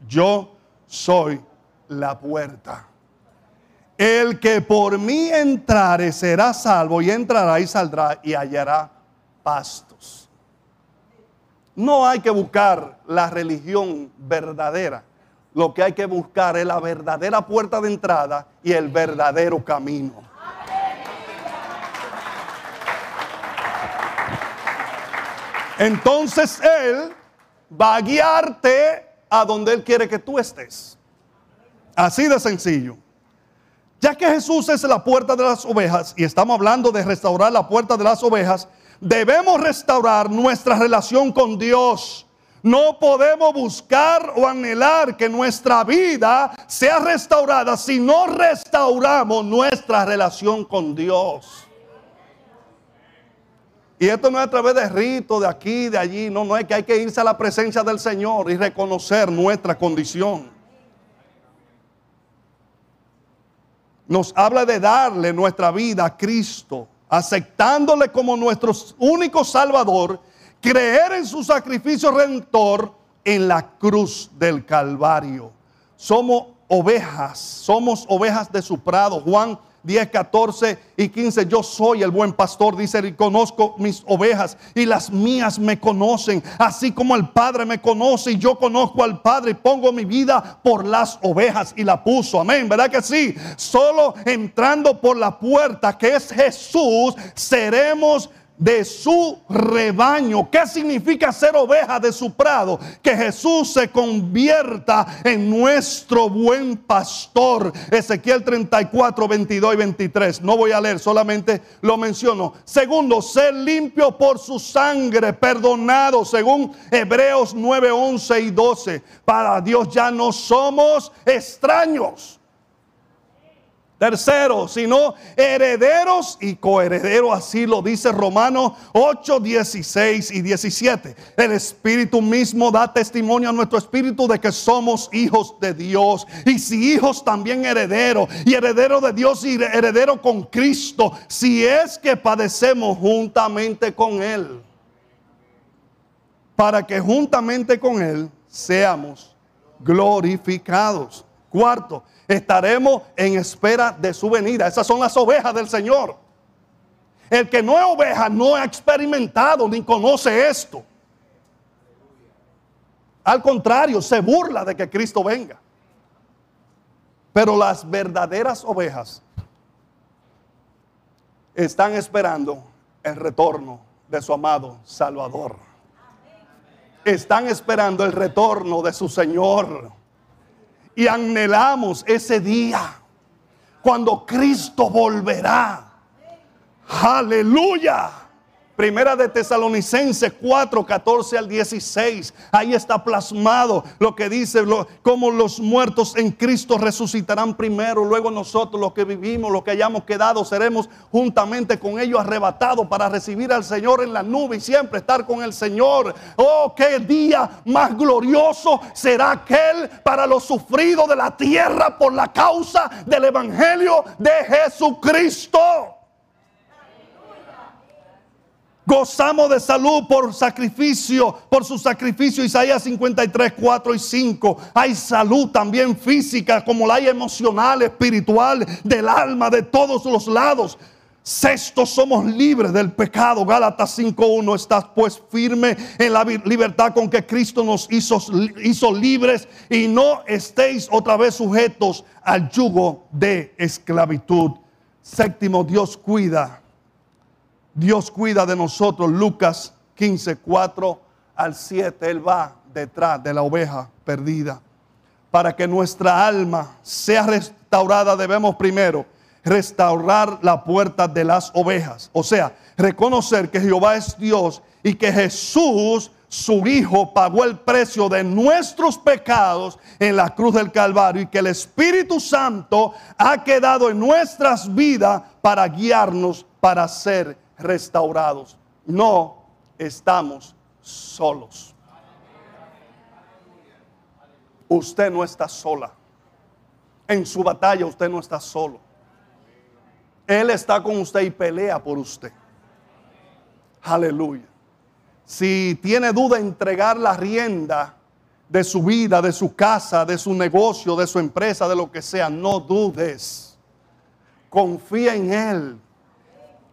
Yo soy la puerta. El que por mí entrare será salvo y entrará y saldrá y hallará pastos. No hay que buscar la religión verdadera. Lo que hay que buscar es la verdadera puerta de entrada y el verdadero camino. Entonces Él va a guiarte a donde Él quiere que tú estés. Así de sencillo. Ya que Jesús es la puerta de las ovejas y estamos hablando de restaurar la puerta de las ovejas, debemos restaurar nuestra relación con Dios, No podemos buscar o anhelar que nuestra vida sea restaurada si no restauramos nuestra relación con Dios. Y esto no es a través de ritos de aquí, de allí, no, no es que hay que irse a la presencia del Señor y reconocer nuestra condición. Nos habla de darle nuestra vida a Cristo, aceptándole como nuestro único Salvador, creer en su sacrificio redentor en la cruz del Calvario. Somos ovejas, somos ovejas de su prado. Juan 10, 14 y 15. Yo soy el buen pastor, dice, y conozco mis ovejas y las mías me conocen, así como el Padre me conoce y yo conozco al Padre y pongo mi vida por las ovejas y la puso. Amén, ¿verdad que sí? Solo entrando por la puerta que es Jesús, seremos de su rebaño. ¿Qué significa ser oveja de su prado? Que Jesús se convierta en nuestro buen pastor. Ezequiel 34, 22 y 23. No voy a leer, solamente lo menciono. Segundo, ser limpio por su sangre, perdonado, según Hebreos 9, 11 y 12. Para Dios ya no somos extraños Tercero, sino herederos y coherederos, así lo dice Romanos 8, 16 y 17. El Espíritu mismo da testimonio a nuestro espíritu de que somos hijos de Dios. Y si hijos también herederos, y heredero de Dios y heredero con Cristo, si es que padecemos juntamente con Él. Para que juntamente con Él seamos glorificados. Cuarto, estaremos en espera de su venida. Esas son las ovejas del Señor. El que no es oveja no ha experimentado ni conoce esto. Al contrario, se burla de que Cristo venga. Pero las verdaderas ovejas están esperando el retorno de su amado Salvador. Están esperando el retorno de su Señor y anhelamos ese día cuando Cristo volverá. Aleluya. Primera de Tesalonicenses 4, 14 al 16. Ahí está plasmado lo que dice, como los muertos en Cristo resucitarán primero, luego nosotros los que vivimos, los que hayamos quedado, seremos juntamente con ellos arrebatados para recibir al Señor en la nube y siempre estar con el Señor. Oh, qué día más glorioso será aquel para los sufridos de la tierra por la causa del Evangelio de Jesucristo. Gozamos de salud por sacrificio, por su sacrificio. Isaías 53, 4 y 5. Hay salud también física, como la hay emocional, espiritual, del alma, de todos los lados. Sexto, somos libres del pecado. Gálatas 5.1. Estás pues firme en la libertad con que Cristo nos hizo, hizo libres y no estéis otra vez sujetos al yugo de esclavitud. Séptimo, Dios cuida Dios cuida de nosotros. Lucas 15, 4 al 7. Él va detrás de la oveja perdida. Para que nuestra alma sea restaurada debemos primero restaurar la puerta de las ovejas. O sea, reconocer que Jehová es Dios y que Jesús, su Hijo, pagó el precio de nuestros pecados en la cruz del Calvario y que el Espíritu Santo ha quedado en nuestras vidas para guiarnos para ser restaurados. No estamos solos. Usted no está sola. En su batalla usted no está solo. Él está con usted y pelea por usted. Aleluya. Si tiene duda entregar la rienda de su vida, de su casa, de su negocio, de su empresa, de lo que sea, no dudes. Confía en Él.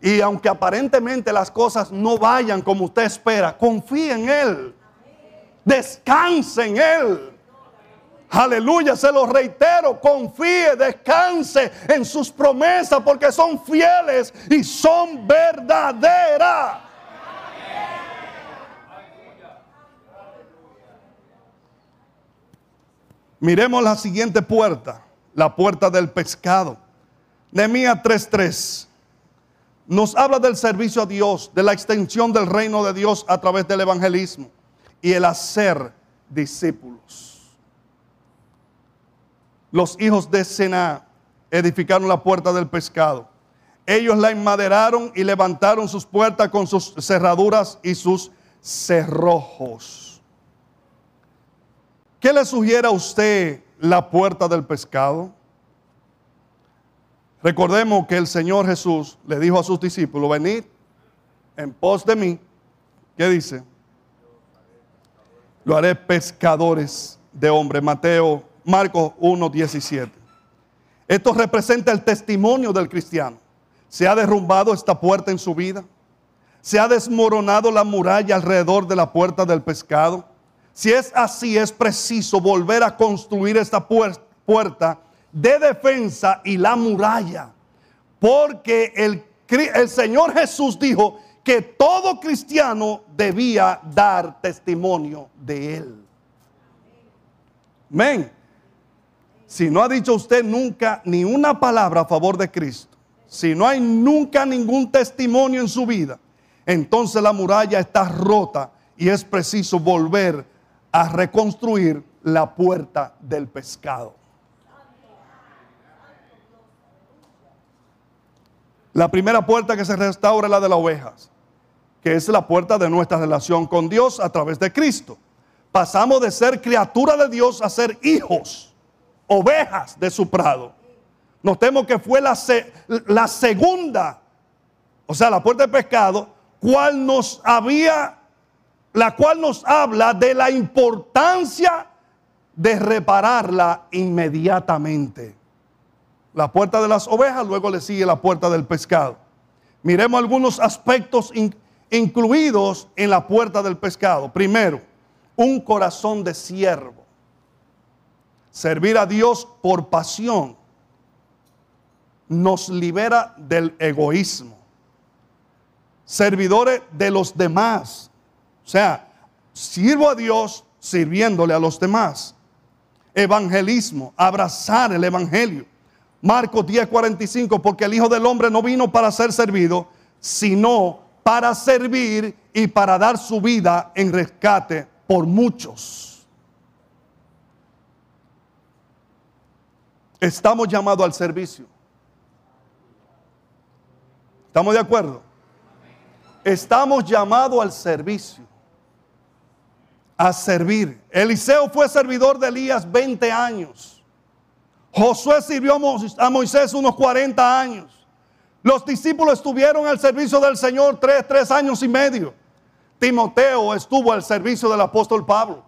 Y aunque aparentemente las cosas no vayan como usted espera, confíe en Él. Descanse en Él. Aleluya, se lo reitero, confíe, descanse en sus promesas porque son fieles y son verdaderas. Miremos la siguiente puerta, la puerta del pescado. Nehemías 3:3 nos habla del servicio a Dios, de la extensión del reino de Dios a través del evangelismo. y el hacer discípulos. Los hijos de Sena edificaron la puerta del pescado. Ellos la enmaderaron y levantaron sus puertas con sus cerraduras y sus cerrojos. ¿Qué le sugiere a usted la puerta del pescado? Recordemos que el Señor Jesús le dijo a sus discípulos, venid en pos de mí. ¿Qué dice? Lo haré pescadores de hombres. Mateo, Marcos 1, 17. Esto representa el testimonio del cristiano. Se ha derrumbado esta puerta en su vida. Se ha desmoronado la muralla alrededor de la puerta del pescado. Si es así, es preciso volver a construir esta puerta de defensa y la muralla. Porque el, el Señor Jesús dijo que todo cristiano debía dar testimonio de Él. Amén. Si no ha dicho usted nunca ni una palabra a favor de Cristo, si no hay nunca ningún testimonio en su vida, entonces la muralla está rota y es preciso volver a reconstruir la puerta del pescado. La primera puerta que se restaura es la de las ovejas, que es la puerta de nuestra relación con Dios a través de Cristo. Pasamos de ser criatura de Dios a ser hijos, ovejas de su prado. Notemos que fue la, la segunda, o sea, la puerta de pescado, cual nos había, la cual nos habla de la importancia de repararla inmediatamente la puerta de las ovejas, luego le sigue la puerta del pescado. Miremos algunos aspectos incluidos en la puerta del pescado. Primero, un corazón de siervo. Servir a Dios por pasión nos libera del egoísmo. Servidores de los demás. O sea, sirvo a Dios sirviéndole a los demás. Evangelismo, abrazar el Evangelio. Marcos 10:45, porque el Hijo del Hombre no vino para ser servido, sino para servir y para dar su vida en rescate por muchos. Estamos llamados al servicio. ¿Estamos de acuerdo? Estamos llamados al servicio. A servir. Eliseo fue servidor de Elías 20 años. Josué sirvió a Moisés unos 40 años. Los discípulos estuvieron al servicio del Señor tres, tres años y medio. Timoteo estuvo al servicio del apóstol Pablo.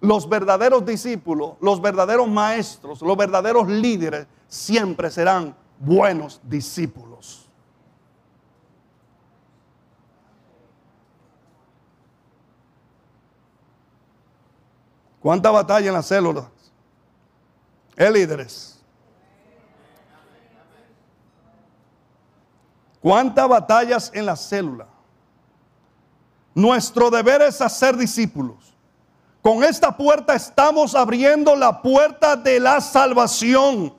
Los verdaderos discípulos, los verdaderos maestros, los verdaderos líderes siempre serán buenos discípulos. ¿Cuánta batalla en la célula? Es líderes. ¿Cuántas batallas en la célula? Nuestro deber es hacer discípulos. Con esta puerta estamos abriendo la puerta de la salvación,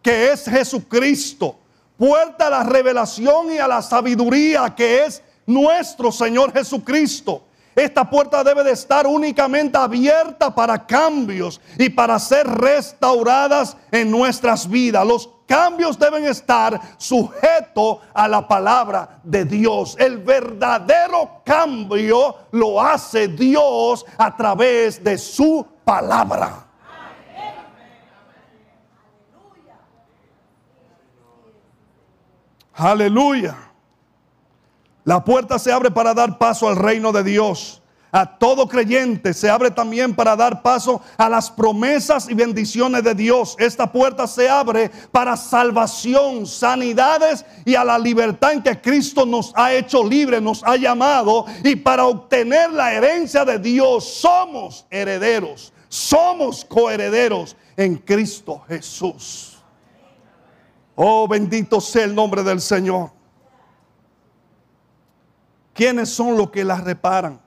que es Jesucristo. Puerta a la revelación y a la sabiduría, que es nuestro Señor Jesucristo. Esta puerta debe de estar únicamente abierta para cambios y para ser restauradas en nuestras vidas. Los cambios deben estar sujetos a la palabra de Dios. El verdadero cambio lo hace Dios a través de su palabra. Aleluya. La puerta se abre para dar paso al reino de Dios. A todo creyente se abre también para dar paso a las promesas y bendiciones de Dios. Esta puerta se abre para salvación, sanidades y a la libertad en que Cristo nos ha hecho libre, nos ha llamado. Y para obtener la herencia de Dios somos herederos, somos coherederos en Cristo Jesús. Oh, bendito sea el nombre del Señor. ¿Quiénes son los que las reparan?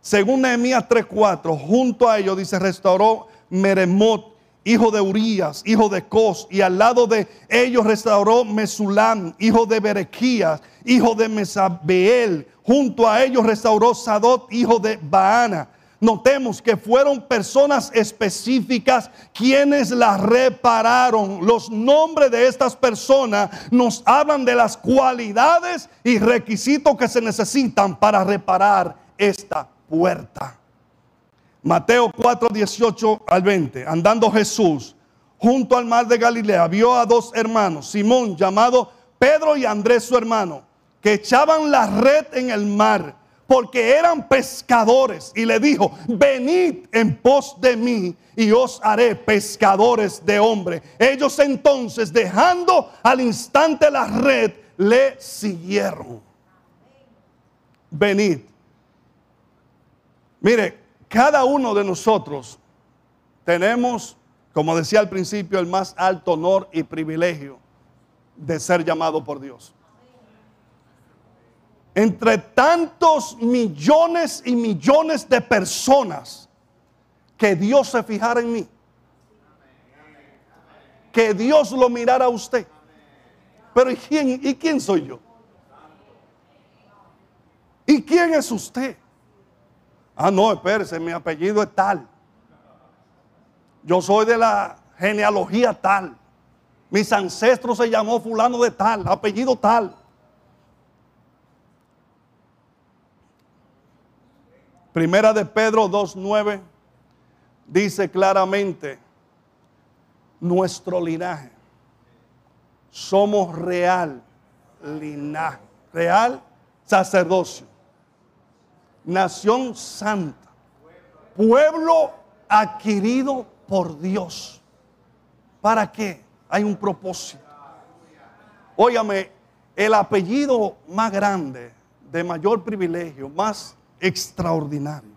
Según Nehemías 3:4, junto a ellos dice, restauró Meremot hijo de Urías, hijo de Cos, y al lado de ellos restauró Mesulam, hijo de Berequías, hijo de Mesabeel. Junto a ellos restauró Sadot, hijo de Baana. Notemos que fueron personas específicas quienes las repararon. Los nombres de estas personas nos hablan de las cualidades y requisitos que se necesitan para reparar esta puerta. Mateo 4, 18 al 20. Andando Jesús junto al mar de Galilea, vio a dos hermanos, Simón llamado Pedro y Andrés su hermano, que echaban la red en el mar porque eran pescadores. Y le dijo, venid en pos de mí y os haré pescadores de hombre. Ellos entonces, dejando al instante la red, le siguieron. Venid. Mire, cada uno de nosotros tenemos, como decía al principio, el más alto honor y privilegio de ser llamado por Dios. Entre tantos millones y millones de personas que Dios se fijara en mí. Que Dios lo mirara a usted. Pero ¿y quién, ¿y quién soy yo? ¿Y quién es usted? Ah, no, espérese, mi apellido es tal. Yo soy de la genealogía tal. Mis ancestros se llamó fulano de tal, apellido tal. Primera de Pedro 2.9 dice claramente, nuestro linaje, somos real linaje, real sacerdocio nación santa, pueblo adquirido por Dios. ¿Para qué? Hay un propósito. Óyame, el apellido más grande, de mayor privilegio, más extraordinario,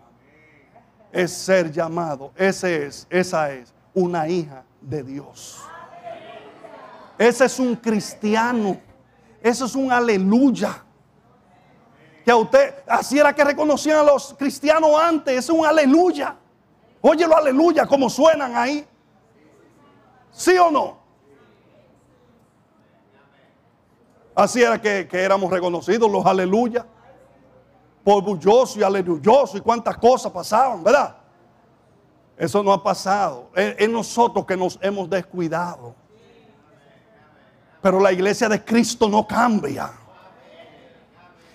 es ser llamado, ese es, esa es una hija de Dios. Ese es un cristiano. Eso es un aleluya que a usted, así era que reconocían a los cristianos antes, es un aleluya. Óyelo aleluya, como suenan ahí. ¿Sí o no? Así era que, éramos reconocidos los aleluya. Por bulloso y aleluyoso y cuántas cosas pasaban, ¿verdad? Eso no ha pasado. es nosotros que nos hemos descuidado. Pero la iglesia de Cristo no cambia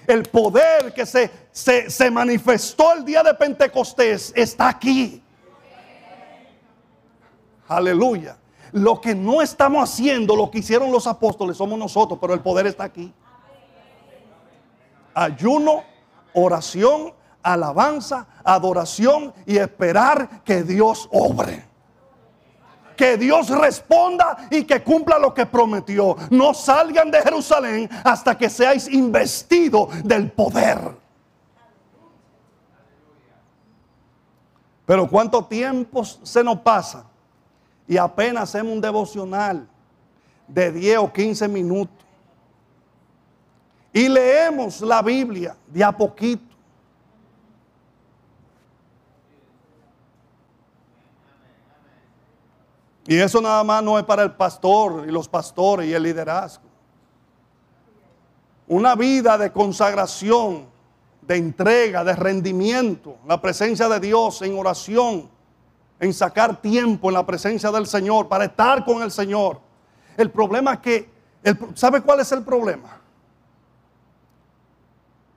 el poder que se, se, manifestó el día de Pentecostés está aquí. Aleluya. Lo que no estamos haciendo, lo que hicieron los apóstoles, somos nosotros, pero el poder está aquí. Ayuno, oración, alabanza, adoración y esperar que Dios obre que Dios responda y que cumpla lo que prometió. No salgan de Jerusalén hasta que seáis investidos del poder. Pero cuánto tiempo se nos pasa y apenas hacemos un devocional de 10 o 15 minutos. Y leemos la Biblia de a poquito. Y eso nada más no es para el pastor y los pastores y el liderazgo. Una vida de consagración, de entrega, de rendimiento, la presencia de Dios en oración, en sacar tiempo en la presencia del Señor para estar con el Señor. El problema es que, ¿sabe cuál es el problema?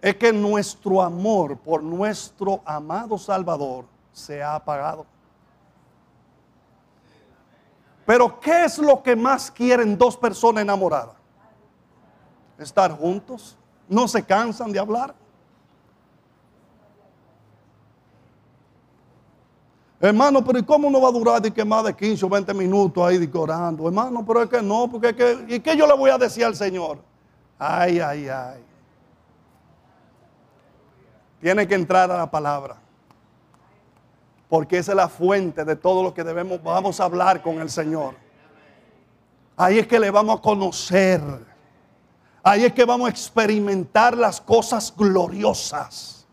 Es que nuestro amor por nuestro amado Salvador se ha apagado. Pero ¿qué es lo que más quieren dos personas enamoradas? Estar juntos. No se cansan de hablar. Hermano, pero ¿y cómo no va a durar de que más de 15 o 20 minutos ahí decorando? Hermano, pero es que no, porque es ¿y qué yo le voy a decir al Señor? Ay, ay, ay. Tiene que entrar a la palabra porque esa es la fuente de todo lo que debemos, vamos a hablar con el Señor. Ahí es que le vamos a conocer. Ahí es que vamos a experimentar las cosas gloriosas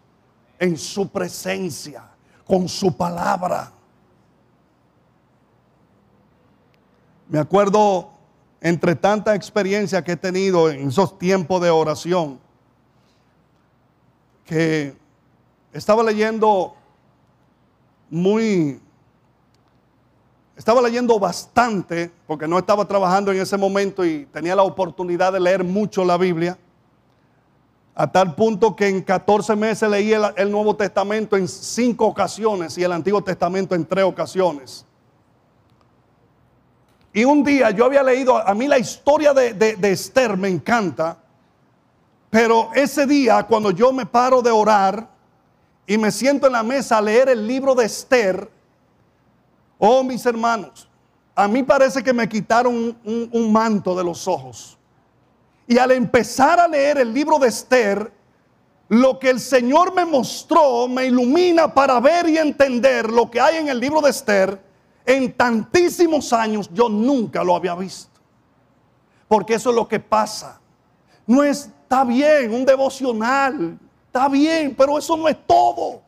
en su presencia, con su palabra. Me acuerdo entre tanta experiencia que he tenido en esos tiempos de oración, que estaba leyendo muy, estaba leyendo bastante, porque no estaba trabajando en ese momento y tenía la oportunidad de leer mucho la Biblia, a tal punto que en 14 meses leí el, Nuevo Testamento en cinco ocasiones y el Antiguo Testamento en tres ocasiones. Y un día yo había leído, a mí la historia de, Esther me encanta, pero ese día cuando yo me paro de orar y me siento en la mesa a leer el libro de Esther, oh mis hermanos, a mí parece que me quitaron un, manto de los ojos. Y al empezar a leer el libro de Esther, lo que el Señor me mostró me ilumina para ver y entender lo que hay en el libro de Esther en tantísimos años yo nunca lo había visto. Porque eso es lo que pasa. No está bien un devocional, está bien, pero eso no es todo.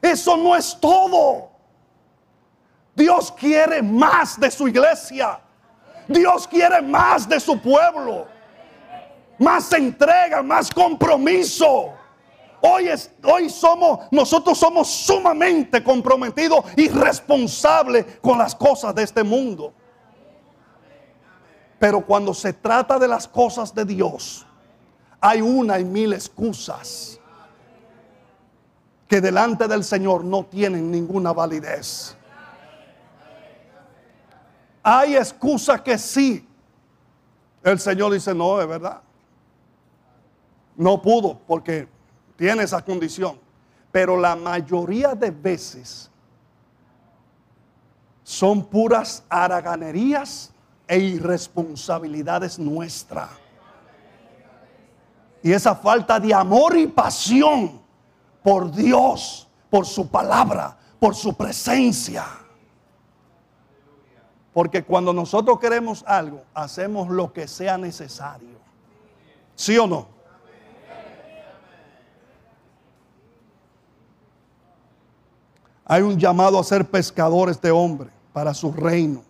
Eso no es todo. Dios quiere más de su iglesia. Dios quiere más de su pueblo. Más entrega, más compromiso. Hoy, es, hoy somos, nosotros somos sumamente comprometidos y responsables con las cosas de este mundo. Pero cuando se trata de las cosas de Dios, hay una y mil excusas que delante del Señor no tienen ninguna validez. Hay excusas que sí. El Señor dice, no, es verdad. No pudo porque tiene esa condición. Pero la mayoría de veces son puras haraganerías e irresponsabilidades nuestras. Y esa falta de amor y pasión por Dios, por su palabra, por su presencia. Porque cuando nosotros queremos algo, hacemos lo que sea necesario. ¿Sí o no? Hay un llamado a ser pescadores de hombre para su reino.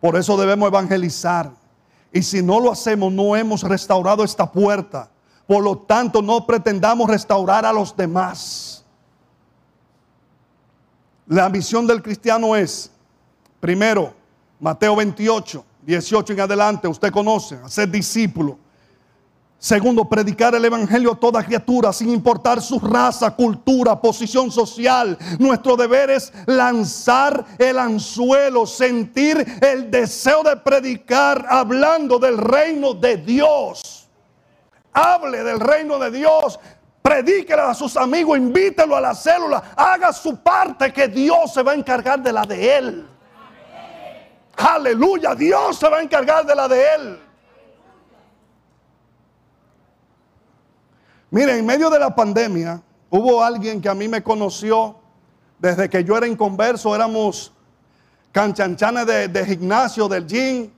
Por eso debemos evangelizar. Y si no lo hacemos, no hemos restaurado esta puerta. Por lo tanto, no pretendamos restaurar a los demás. La misión del cristiano es, primero, Mateo 28, 18 en adelante, usted conoce, hacer discípulo. Segundo, predicar el Evangelio a toda criatura, sin importar su raza, cultura, posición social. Nuestro deber es lanzar el anzuelo, sentir el deseo de predicar hablando del reino de Dios. Hable del reino de Dios. Predíquele a sus amigos, invítelo a la célula, haga su parte que Dios se va a encargar de la de él. Aleluya, Dios se va a encargar de la de él. Miren, en medio de la pandemia hubo alguien que a mí me conoció desde que yo era inconverso, éramos canchanchanes de, de gimnasio, del gym,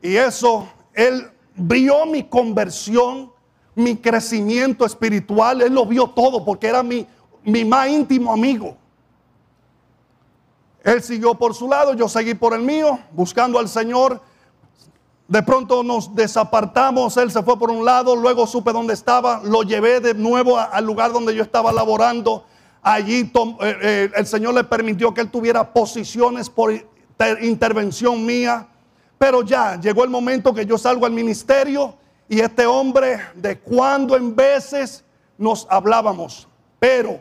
y eso, él vio mi conversión, mi crecimiento espiritual, él lo vio todo porque era mi, mi más íntimo amigo. Él siguió por su lado, yo seguí por el mío, buscando al Señor. De pronto nos desapartamos, él se fue por un lado, luego supe dónde estaba, lo llevé de nuevo al lugar donde yo estaba laborando. Allí eh, eh, el Señor le permitió que él tuviera posiciones por intervención mía. Pero ya llegó el momento que yo salgo al ministerio y este hombre de cuando en veces nos hablábamos. Pero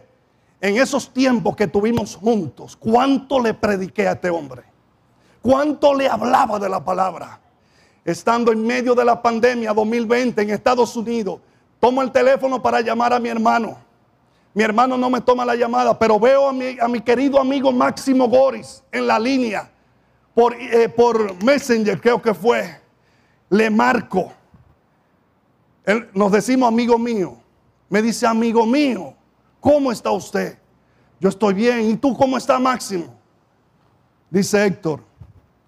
en esos tiempos que tuvimos juntos, ¿cuánto le prediqué a este hombre? ¿Cuánto le hablaba de la palabra? estando en medio de la pandemia 2020 en Estados Unidos, tomo el teléfono para llamar a mi hermano. Mi hermano no me toma la llamada, pero veo a mi, a mi querido amigo Máximo Goris en la línea por, eh, por Messenger, creo que fue. Le marco. Nos decimos amigo mío. Me dice, amigo mío, ¿cómo está usted? Yo estoy bien. ¿Y tú cómo está Máximo? Dice Héctor,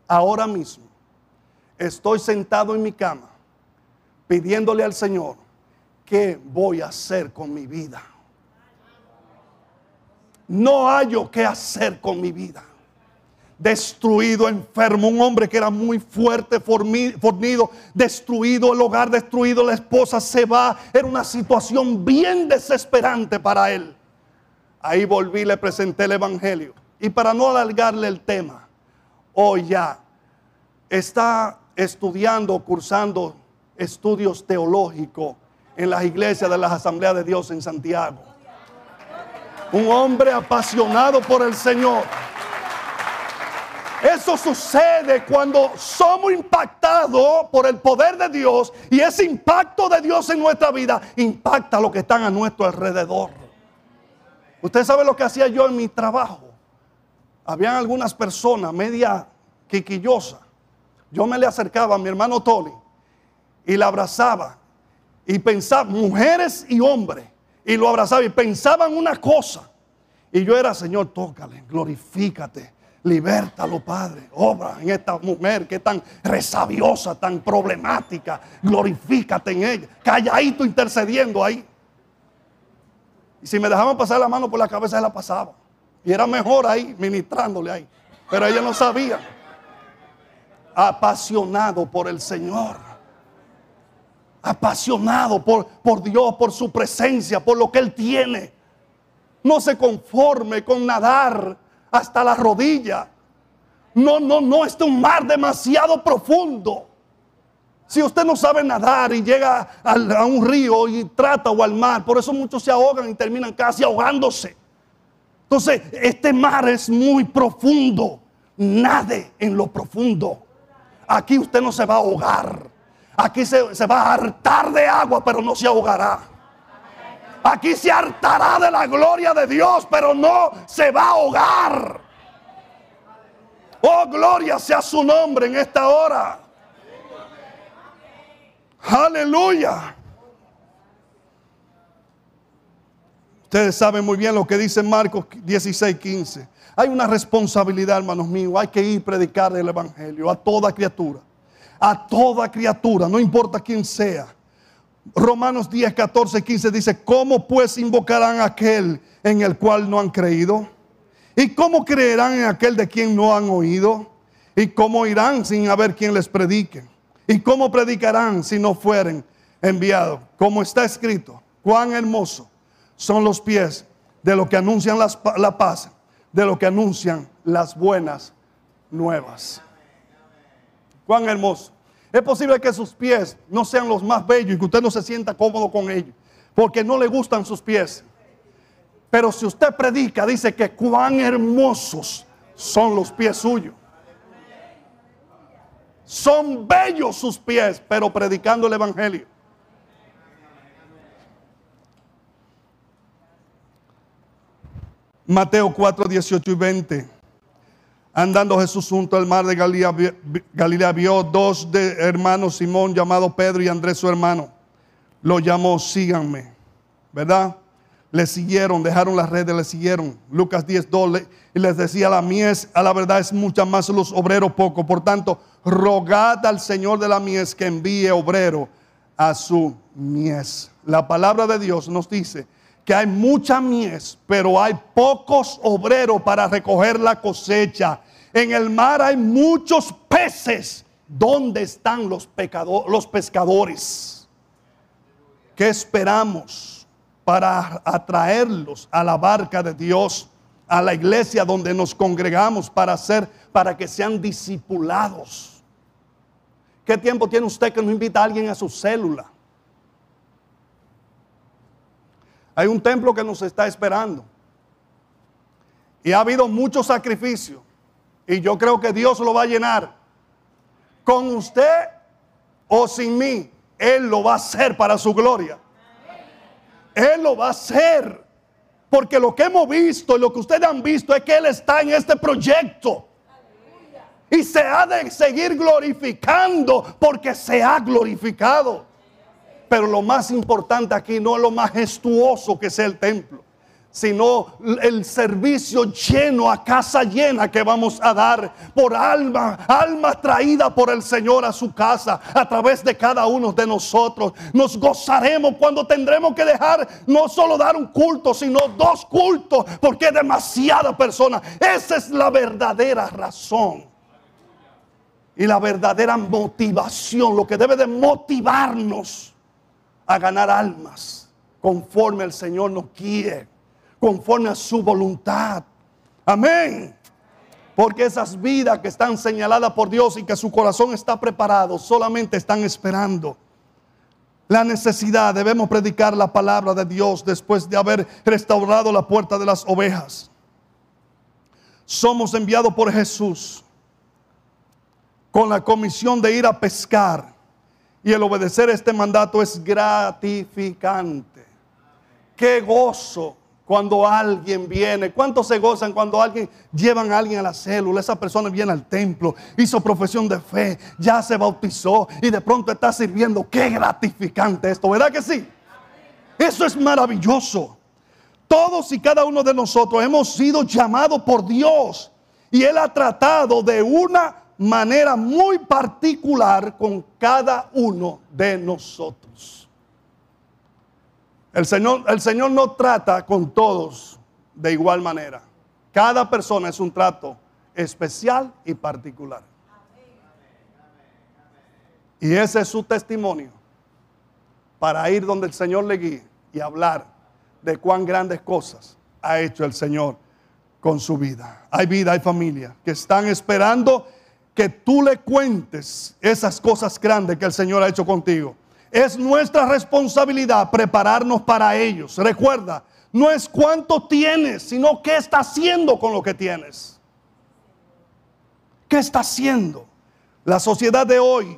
ahora mismo estoy sentado en mi cama pidiéndole al Señor, ¿qué voy a hacer con mi vida? No hallo qué hacer con mi vida. Destruido, enfermo, un hombre que era muy fuerte, fornido, destruido, el hogar destruido, la esposa se va, era una situación bien desesperante para él. Ahí volví, le presenté el Evangelio. Y para no alargarle el tema, hoy ya está estudiando, cursando estudios teológicos en las iglesias de las asambleas de Dios en Santiago. Un hombre apasionado por el Señor. Eso sucede cuando somos impactados por el poder de Dios y ese impacto de Dios en nuestra vida impacta a los que están a nuestro alrededor. Usted sabe lo que hacía yo en mi trabajo. Habían algunas personas media quiquillosas. Yo me le acercaba a mi hermano Tony y le abrazaba y pensaba, mujeres y hombres, y lo abrazaba y pensaban una cosa. Y yo era, Señor, tócale, glorifícate Libértalo, Padre. Obra en esta mujer que es tan resabiosa, tan problemática. Glorifícate en ella. Calladito intercediendo ahí. Y si me dejaban pasar la mano por la cabeza, él la pasaba. Y era mejor ahí, ministrándole ahí. Pero ella no sabía. Apasionado por el Señor. Apasionado por, por Dios, por su presencia, por lo que Él tiene. No se conforme con nadar hasta la rodilla. No, no, no, este es un mar demasiado profundo. Si usted no sabe nadar y llega a, un río y trata o al mar, por eso muchos se ahogan y terminan casi ahogándose. Entonces, este mar es muy profundo. Nade en lo profundo. Aquí usted no se va a ahogar. Aquí se, se va a hartar de agua, pero no se ahogará. Aquí se hartará de la gloria de Dios, pero no se va a ahogar. Oh, gloria sea su nombre en esta hora. Aleluya. Ustedes saben muy bien lo que dice Marcos 16, 15. Hay una responsabilidad, hermanos míos. Hay que ir a predicar el Evangelio a toda criatura. A toda criatura, no importa quién sea. Romanos 10, 14, 15 dice, ¿cómo pues invocarán a aquel en el cual no han creído? ¿Y cómo creerán en aquel de quien no han oído? ¿Y cómo irán sin haber quien les predique? ¿Y cómo predicarán si no fueren enviados? Como está escrito, cuán hermoso son los pies de los que anuncian la paz, de los que anuncian las buenas nuevas. Cuán hermoso. Es posible que sus pies no sean los más bellos y que usted no se sienta cómodo con ellos, porque no le gustan sus pies. Pero si usted predica, dice que cuán hermosos son los pies suyos. Son bellos sus pies, pero predicando el Evangelio. Mateo 4, 18 y 20. Andando Jesús junto al mar de Galilea, vio dos de hermanos, Simón llamado Pedro y Andrés su hermano. Lo llamó, síganme, ¿verdad? Le siguieron, dejaron las redes, le siguieron. Lucas 10, 2, y les decía, la mies, a la verdad es mucha más los obreros poco. Por tanto, rogad al Señor de la mies que envíe obrero a su mies. La palabra de Dios nos dice que hay mucha mies, pero hay pocos obreros para recoger la cosecha. En el mar hay muchos peces. ¿Dónde están los, los pescadores? ¿Qué esperamos para atraerlos a la barca de Dios, a la iglesia donde nos congregamos para hacer, para que sean discipulados? ¿Qué tiempo tiene usted que no invita a alguien a su célula? Hay un templo que nos está esperando. Y ha habido mucho sacrificio. Y yo creo que Dios lo va a llenar. Con usted o sin mí, Él lo va a hacer para su gloria. Él lo va a hacer. Porque lo que hemos visto y lo que ustedes han visto es que Él está en este proyecto. Y se ha de seguir glorificando porque se ha glorificado. Pero lo más importante aquí no es lo majestuoso que sea el templo, sino el servicio lleno a casa llena que vamos a dar por alma, alma traída por el Señor a su casa a través de cada uno de nosotros. Nos gozaremos cuando tendremos que dejar no solo dar un culto, sino dos cultos, porque es demasiada persona. Esa es la verdadera razón. Y la verdadera motivación, lo que debe de motivarnos a ganar almas conforme el Señor nos quiere conforme a su voluntad. Amén. Porque esas vidas que están señaladas por Dios y que su corazón está preparado, solamente están esperando la necesidad. Debemos predicar la palabra de Dios después de haber restaurado la puerta de las ovejas. Somos enviados por Jesús con la comisión de ir a pescar. Y el obedecer este mandato es gratificante. Qué gozo cuando alguien viene. ¿Cuántos se gozan cuando alguien llevan a alguien a la célula? Esa persona viene al templo, hizo profesión de fe, ya se bautizó y de pronto está sirviendo. Qué gratificante esto, ¿verdad que sí? Eso es maravilloso. Todos y cada uno de nosotros hemos sido llamados por Dios y Él ha tratado de una manera muy particular con cada uno de nosotros. El Señor, el Señor no trata con todos de igual manera. Cada persona es un trato especial y particular. Y ese es su testimonio para ir donde el Señor le guíe y hablar de cuán grandes cosas ha hecho el Señor con su vida. Hay vida, hay familia que están esperando que tú le cuentes esas cosas grandes que el Señor ha hecho contigo. Es nuestra responsabilidad prepararnos para ellos. Recuerda, no es cuánto tienes, sino qué está haciendo con lo que tienes. ¿Qué está haciendo? La sociedad de hoy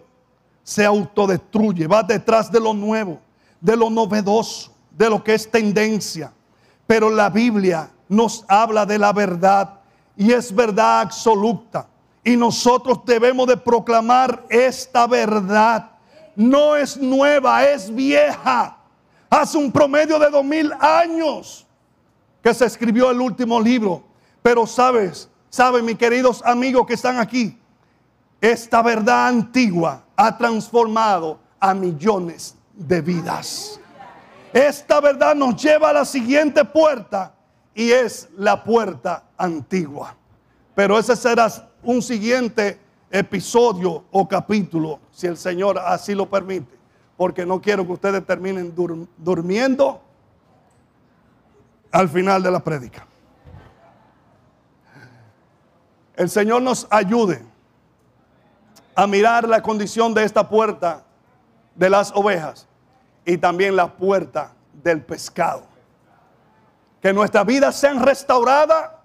se autodestruye, va detrás de lo nuevo, de lo novedoso, de lo que es tendencia. Pero la Biblia nos habla de la verdad y es verdad absoluta. Y nosotros debemos de proclamar esta verdad no es nueva, es vieja. Hace un promedio de dos mil años que se escribió el último libro. Pero sabes, saben mis queridos amigos que están aquí, esta verdad antigua ha transformado a millones de vidas. Esta verdad nos lleva a la siguiente puerta y es la puerta antigua. Pero ese será un siguiente episodio o capítulo, si el Señor así lo permite, porque no quiero que ustedes terminen durmiendo al final de la prédica. El Señor nos ayude a mirar la condición de esta puerta de las ovejas y también la puerta del pescado. Que nuestra vida sea restaurada,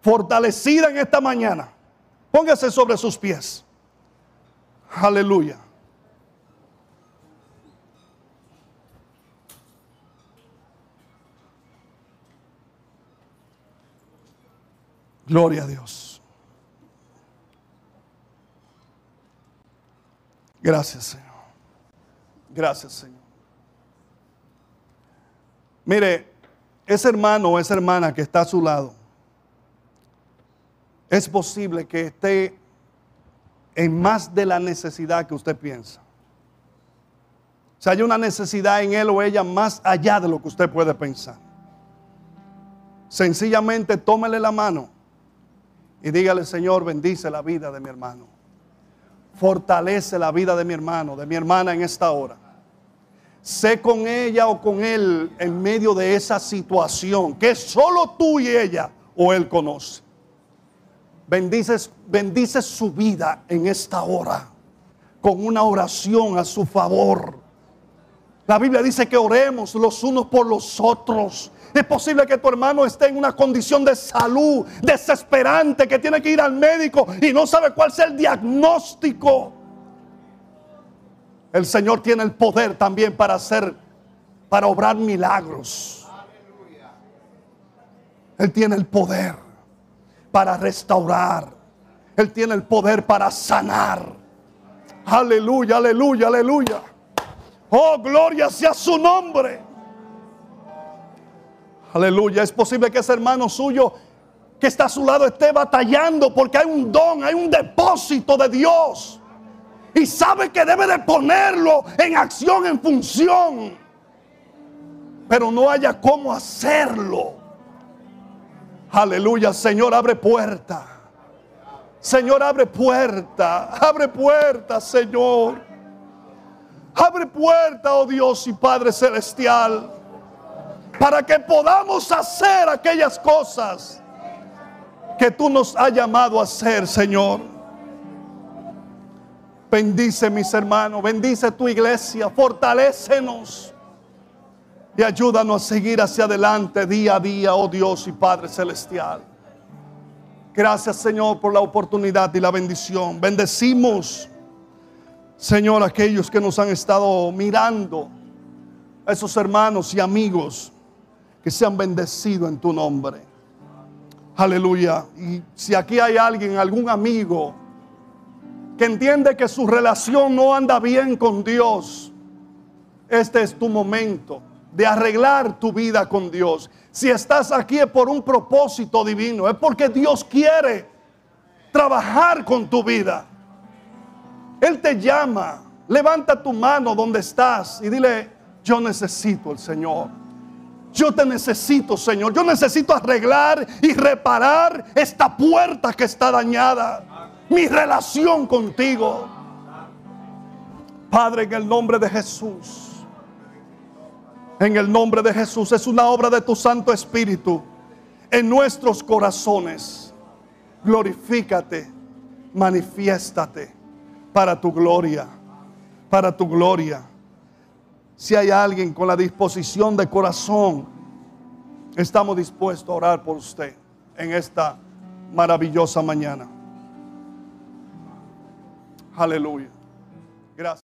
fortalecida en esta mañana Póngase sobre sus pies. Aleluya. Gloria a Dios. Gracias, Señor. Gracias, Señor. Mire, ese hermano o esa hermana que está a su lado, es posible que esté en más de la necesidad que usted piensa. O sea, hay una necesidad en él o ella más allá de lo que usted puede pensar. Sencillamente tómele la mano y dígale, Señor, bendice la vida de mi hermano. Fortalece la vida de mi hermano, de mi hermana en esta hora. Sé con ella o con él en medio de esa situación que solo tú y ella o él conoce. Bendices, bendice su vida en esta hora con una oración a su favor. La Biblia dice que oremos los unos por los otros. Es posible que tu hermano esté en una condición de salud desesperante, que tiene que ir al médico y no sabe cuál es el diagnóstico. El Señor tiene el poder también para hacer, para obrar milagros. Él tiene el poder para restaurar. Él tiene el poder para sanar. Aleluya, aleluya, aleluya. Oh, gloria sea su nombre. Aleluya. Es posible que ese hermano suyo que está a su lado esté batallando porque hay un don, hay un depósito de Dios. Y sabe que debe de ponerlo en acción, en función. Pero no haya cómo hacerlo. Aleluya, Señor, abre puerta. Señor, abre puerta. Abre puerta, Señor. Abre puerta, oh Dios y Padre Celestial. Para que podamos hacer aquellas cosas que tú nos has llamado a hacer, Señor. Bendice mis hermanos, bendice tu iglesia, fortalécenos y ayúdanos a seguir hacia adelante día a día, oh Dios y Padre Celestial. Gracias Señor por la oportunidad y la bendición. Bendecimos, Señor, aquellos que nos han estado mirando, a esos hermanos y amigos que se han bendecido en tu nombre. Aleluya. Y si aquí hay alguien, algún amigo, que entiende que su relación no anda bien con Dios, este es tu momento de arreglar tu vida con Dios. Si estás aquí es por un propósito divino, es porque Dios quiere trabajar con tu vida. Él te llama, levanta tu mano donde estás y dile, yo necesito el Señor. Yo te necesito, Señor. Yo necesito arreglar y reparar esta puerta que está dañada. Mi relación contigo. Padre, en el nombre de Jesús. En el nombre de Jesús. Es una obra de tu Santo Espíritu en nuestros corazones. Glorifícate. Manifiéstate para tu gloria. Para tu gloria. Si hay alguien con la disposición de corazón, estamos dispuestos a orar por usted en esta maravillosa mañana. Aleluya. Gracias.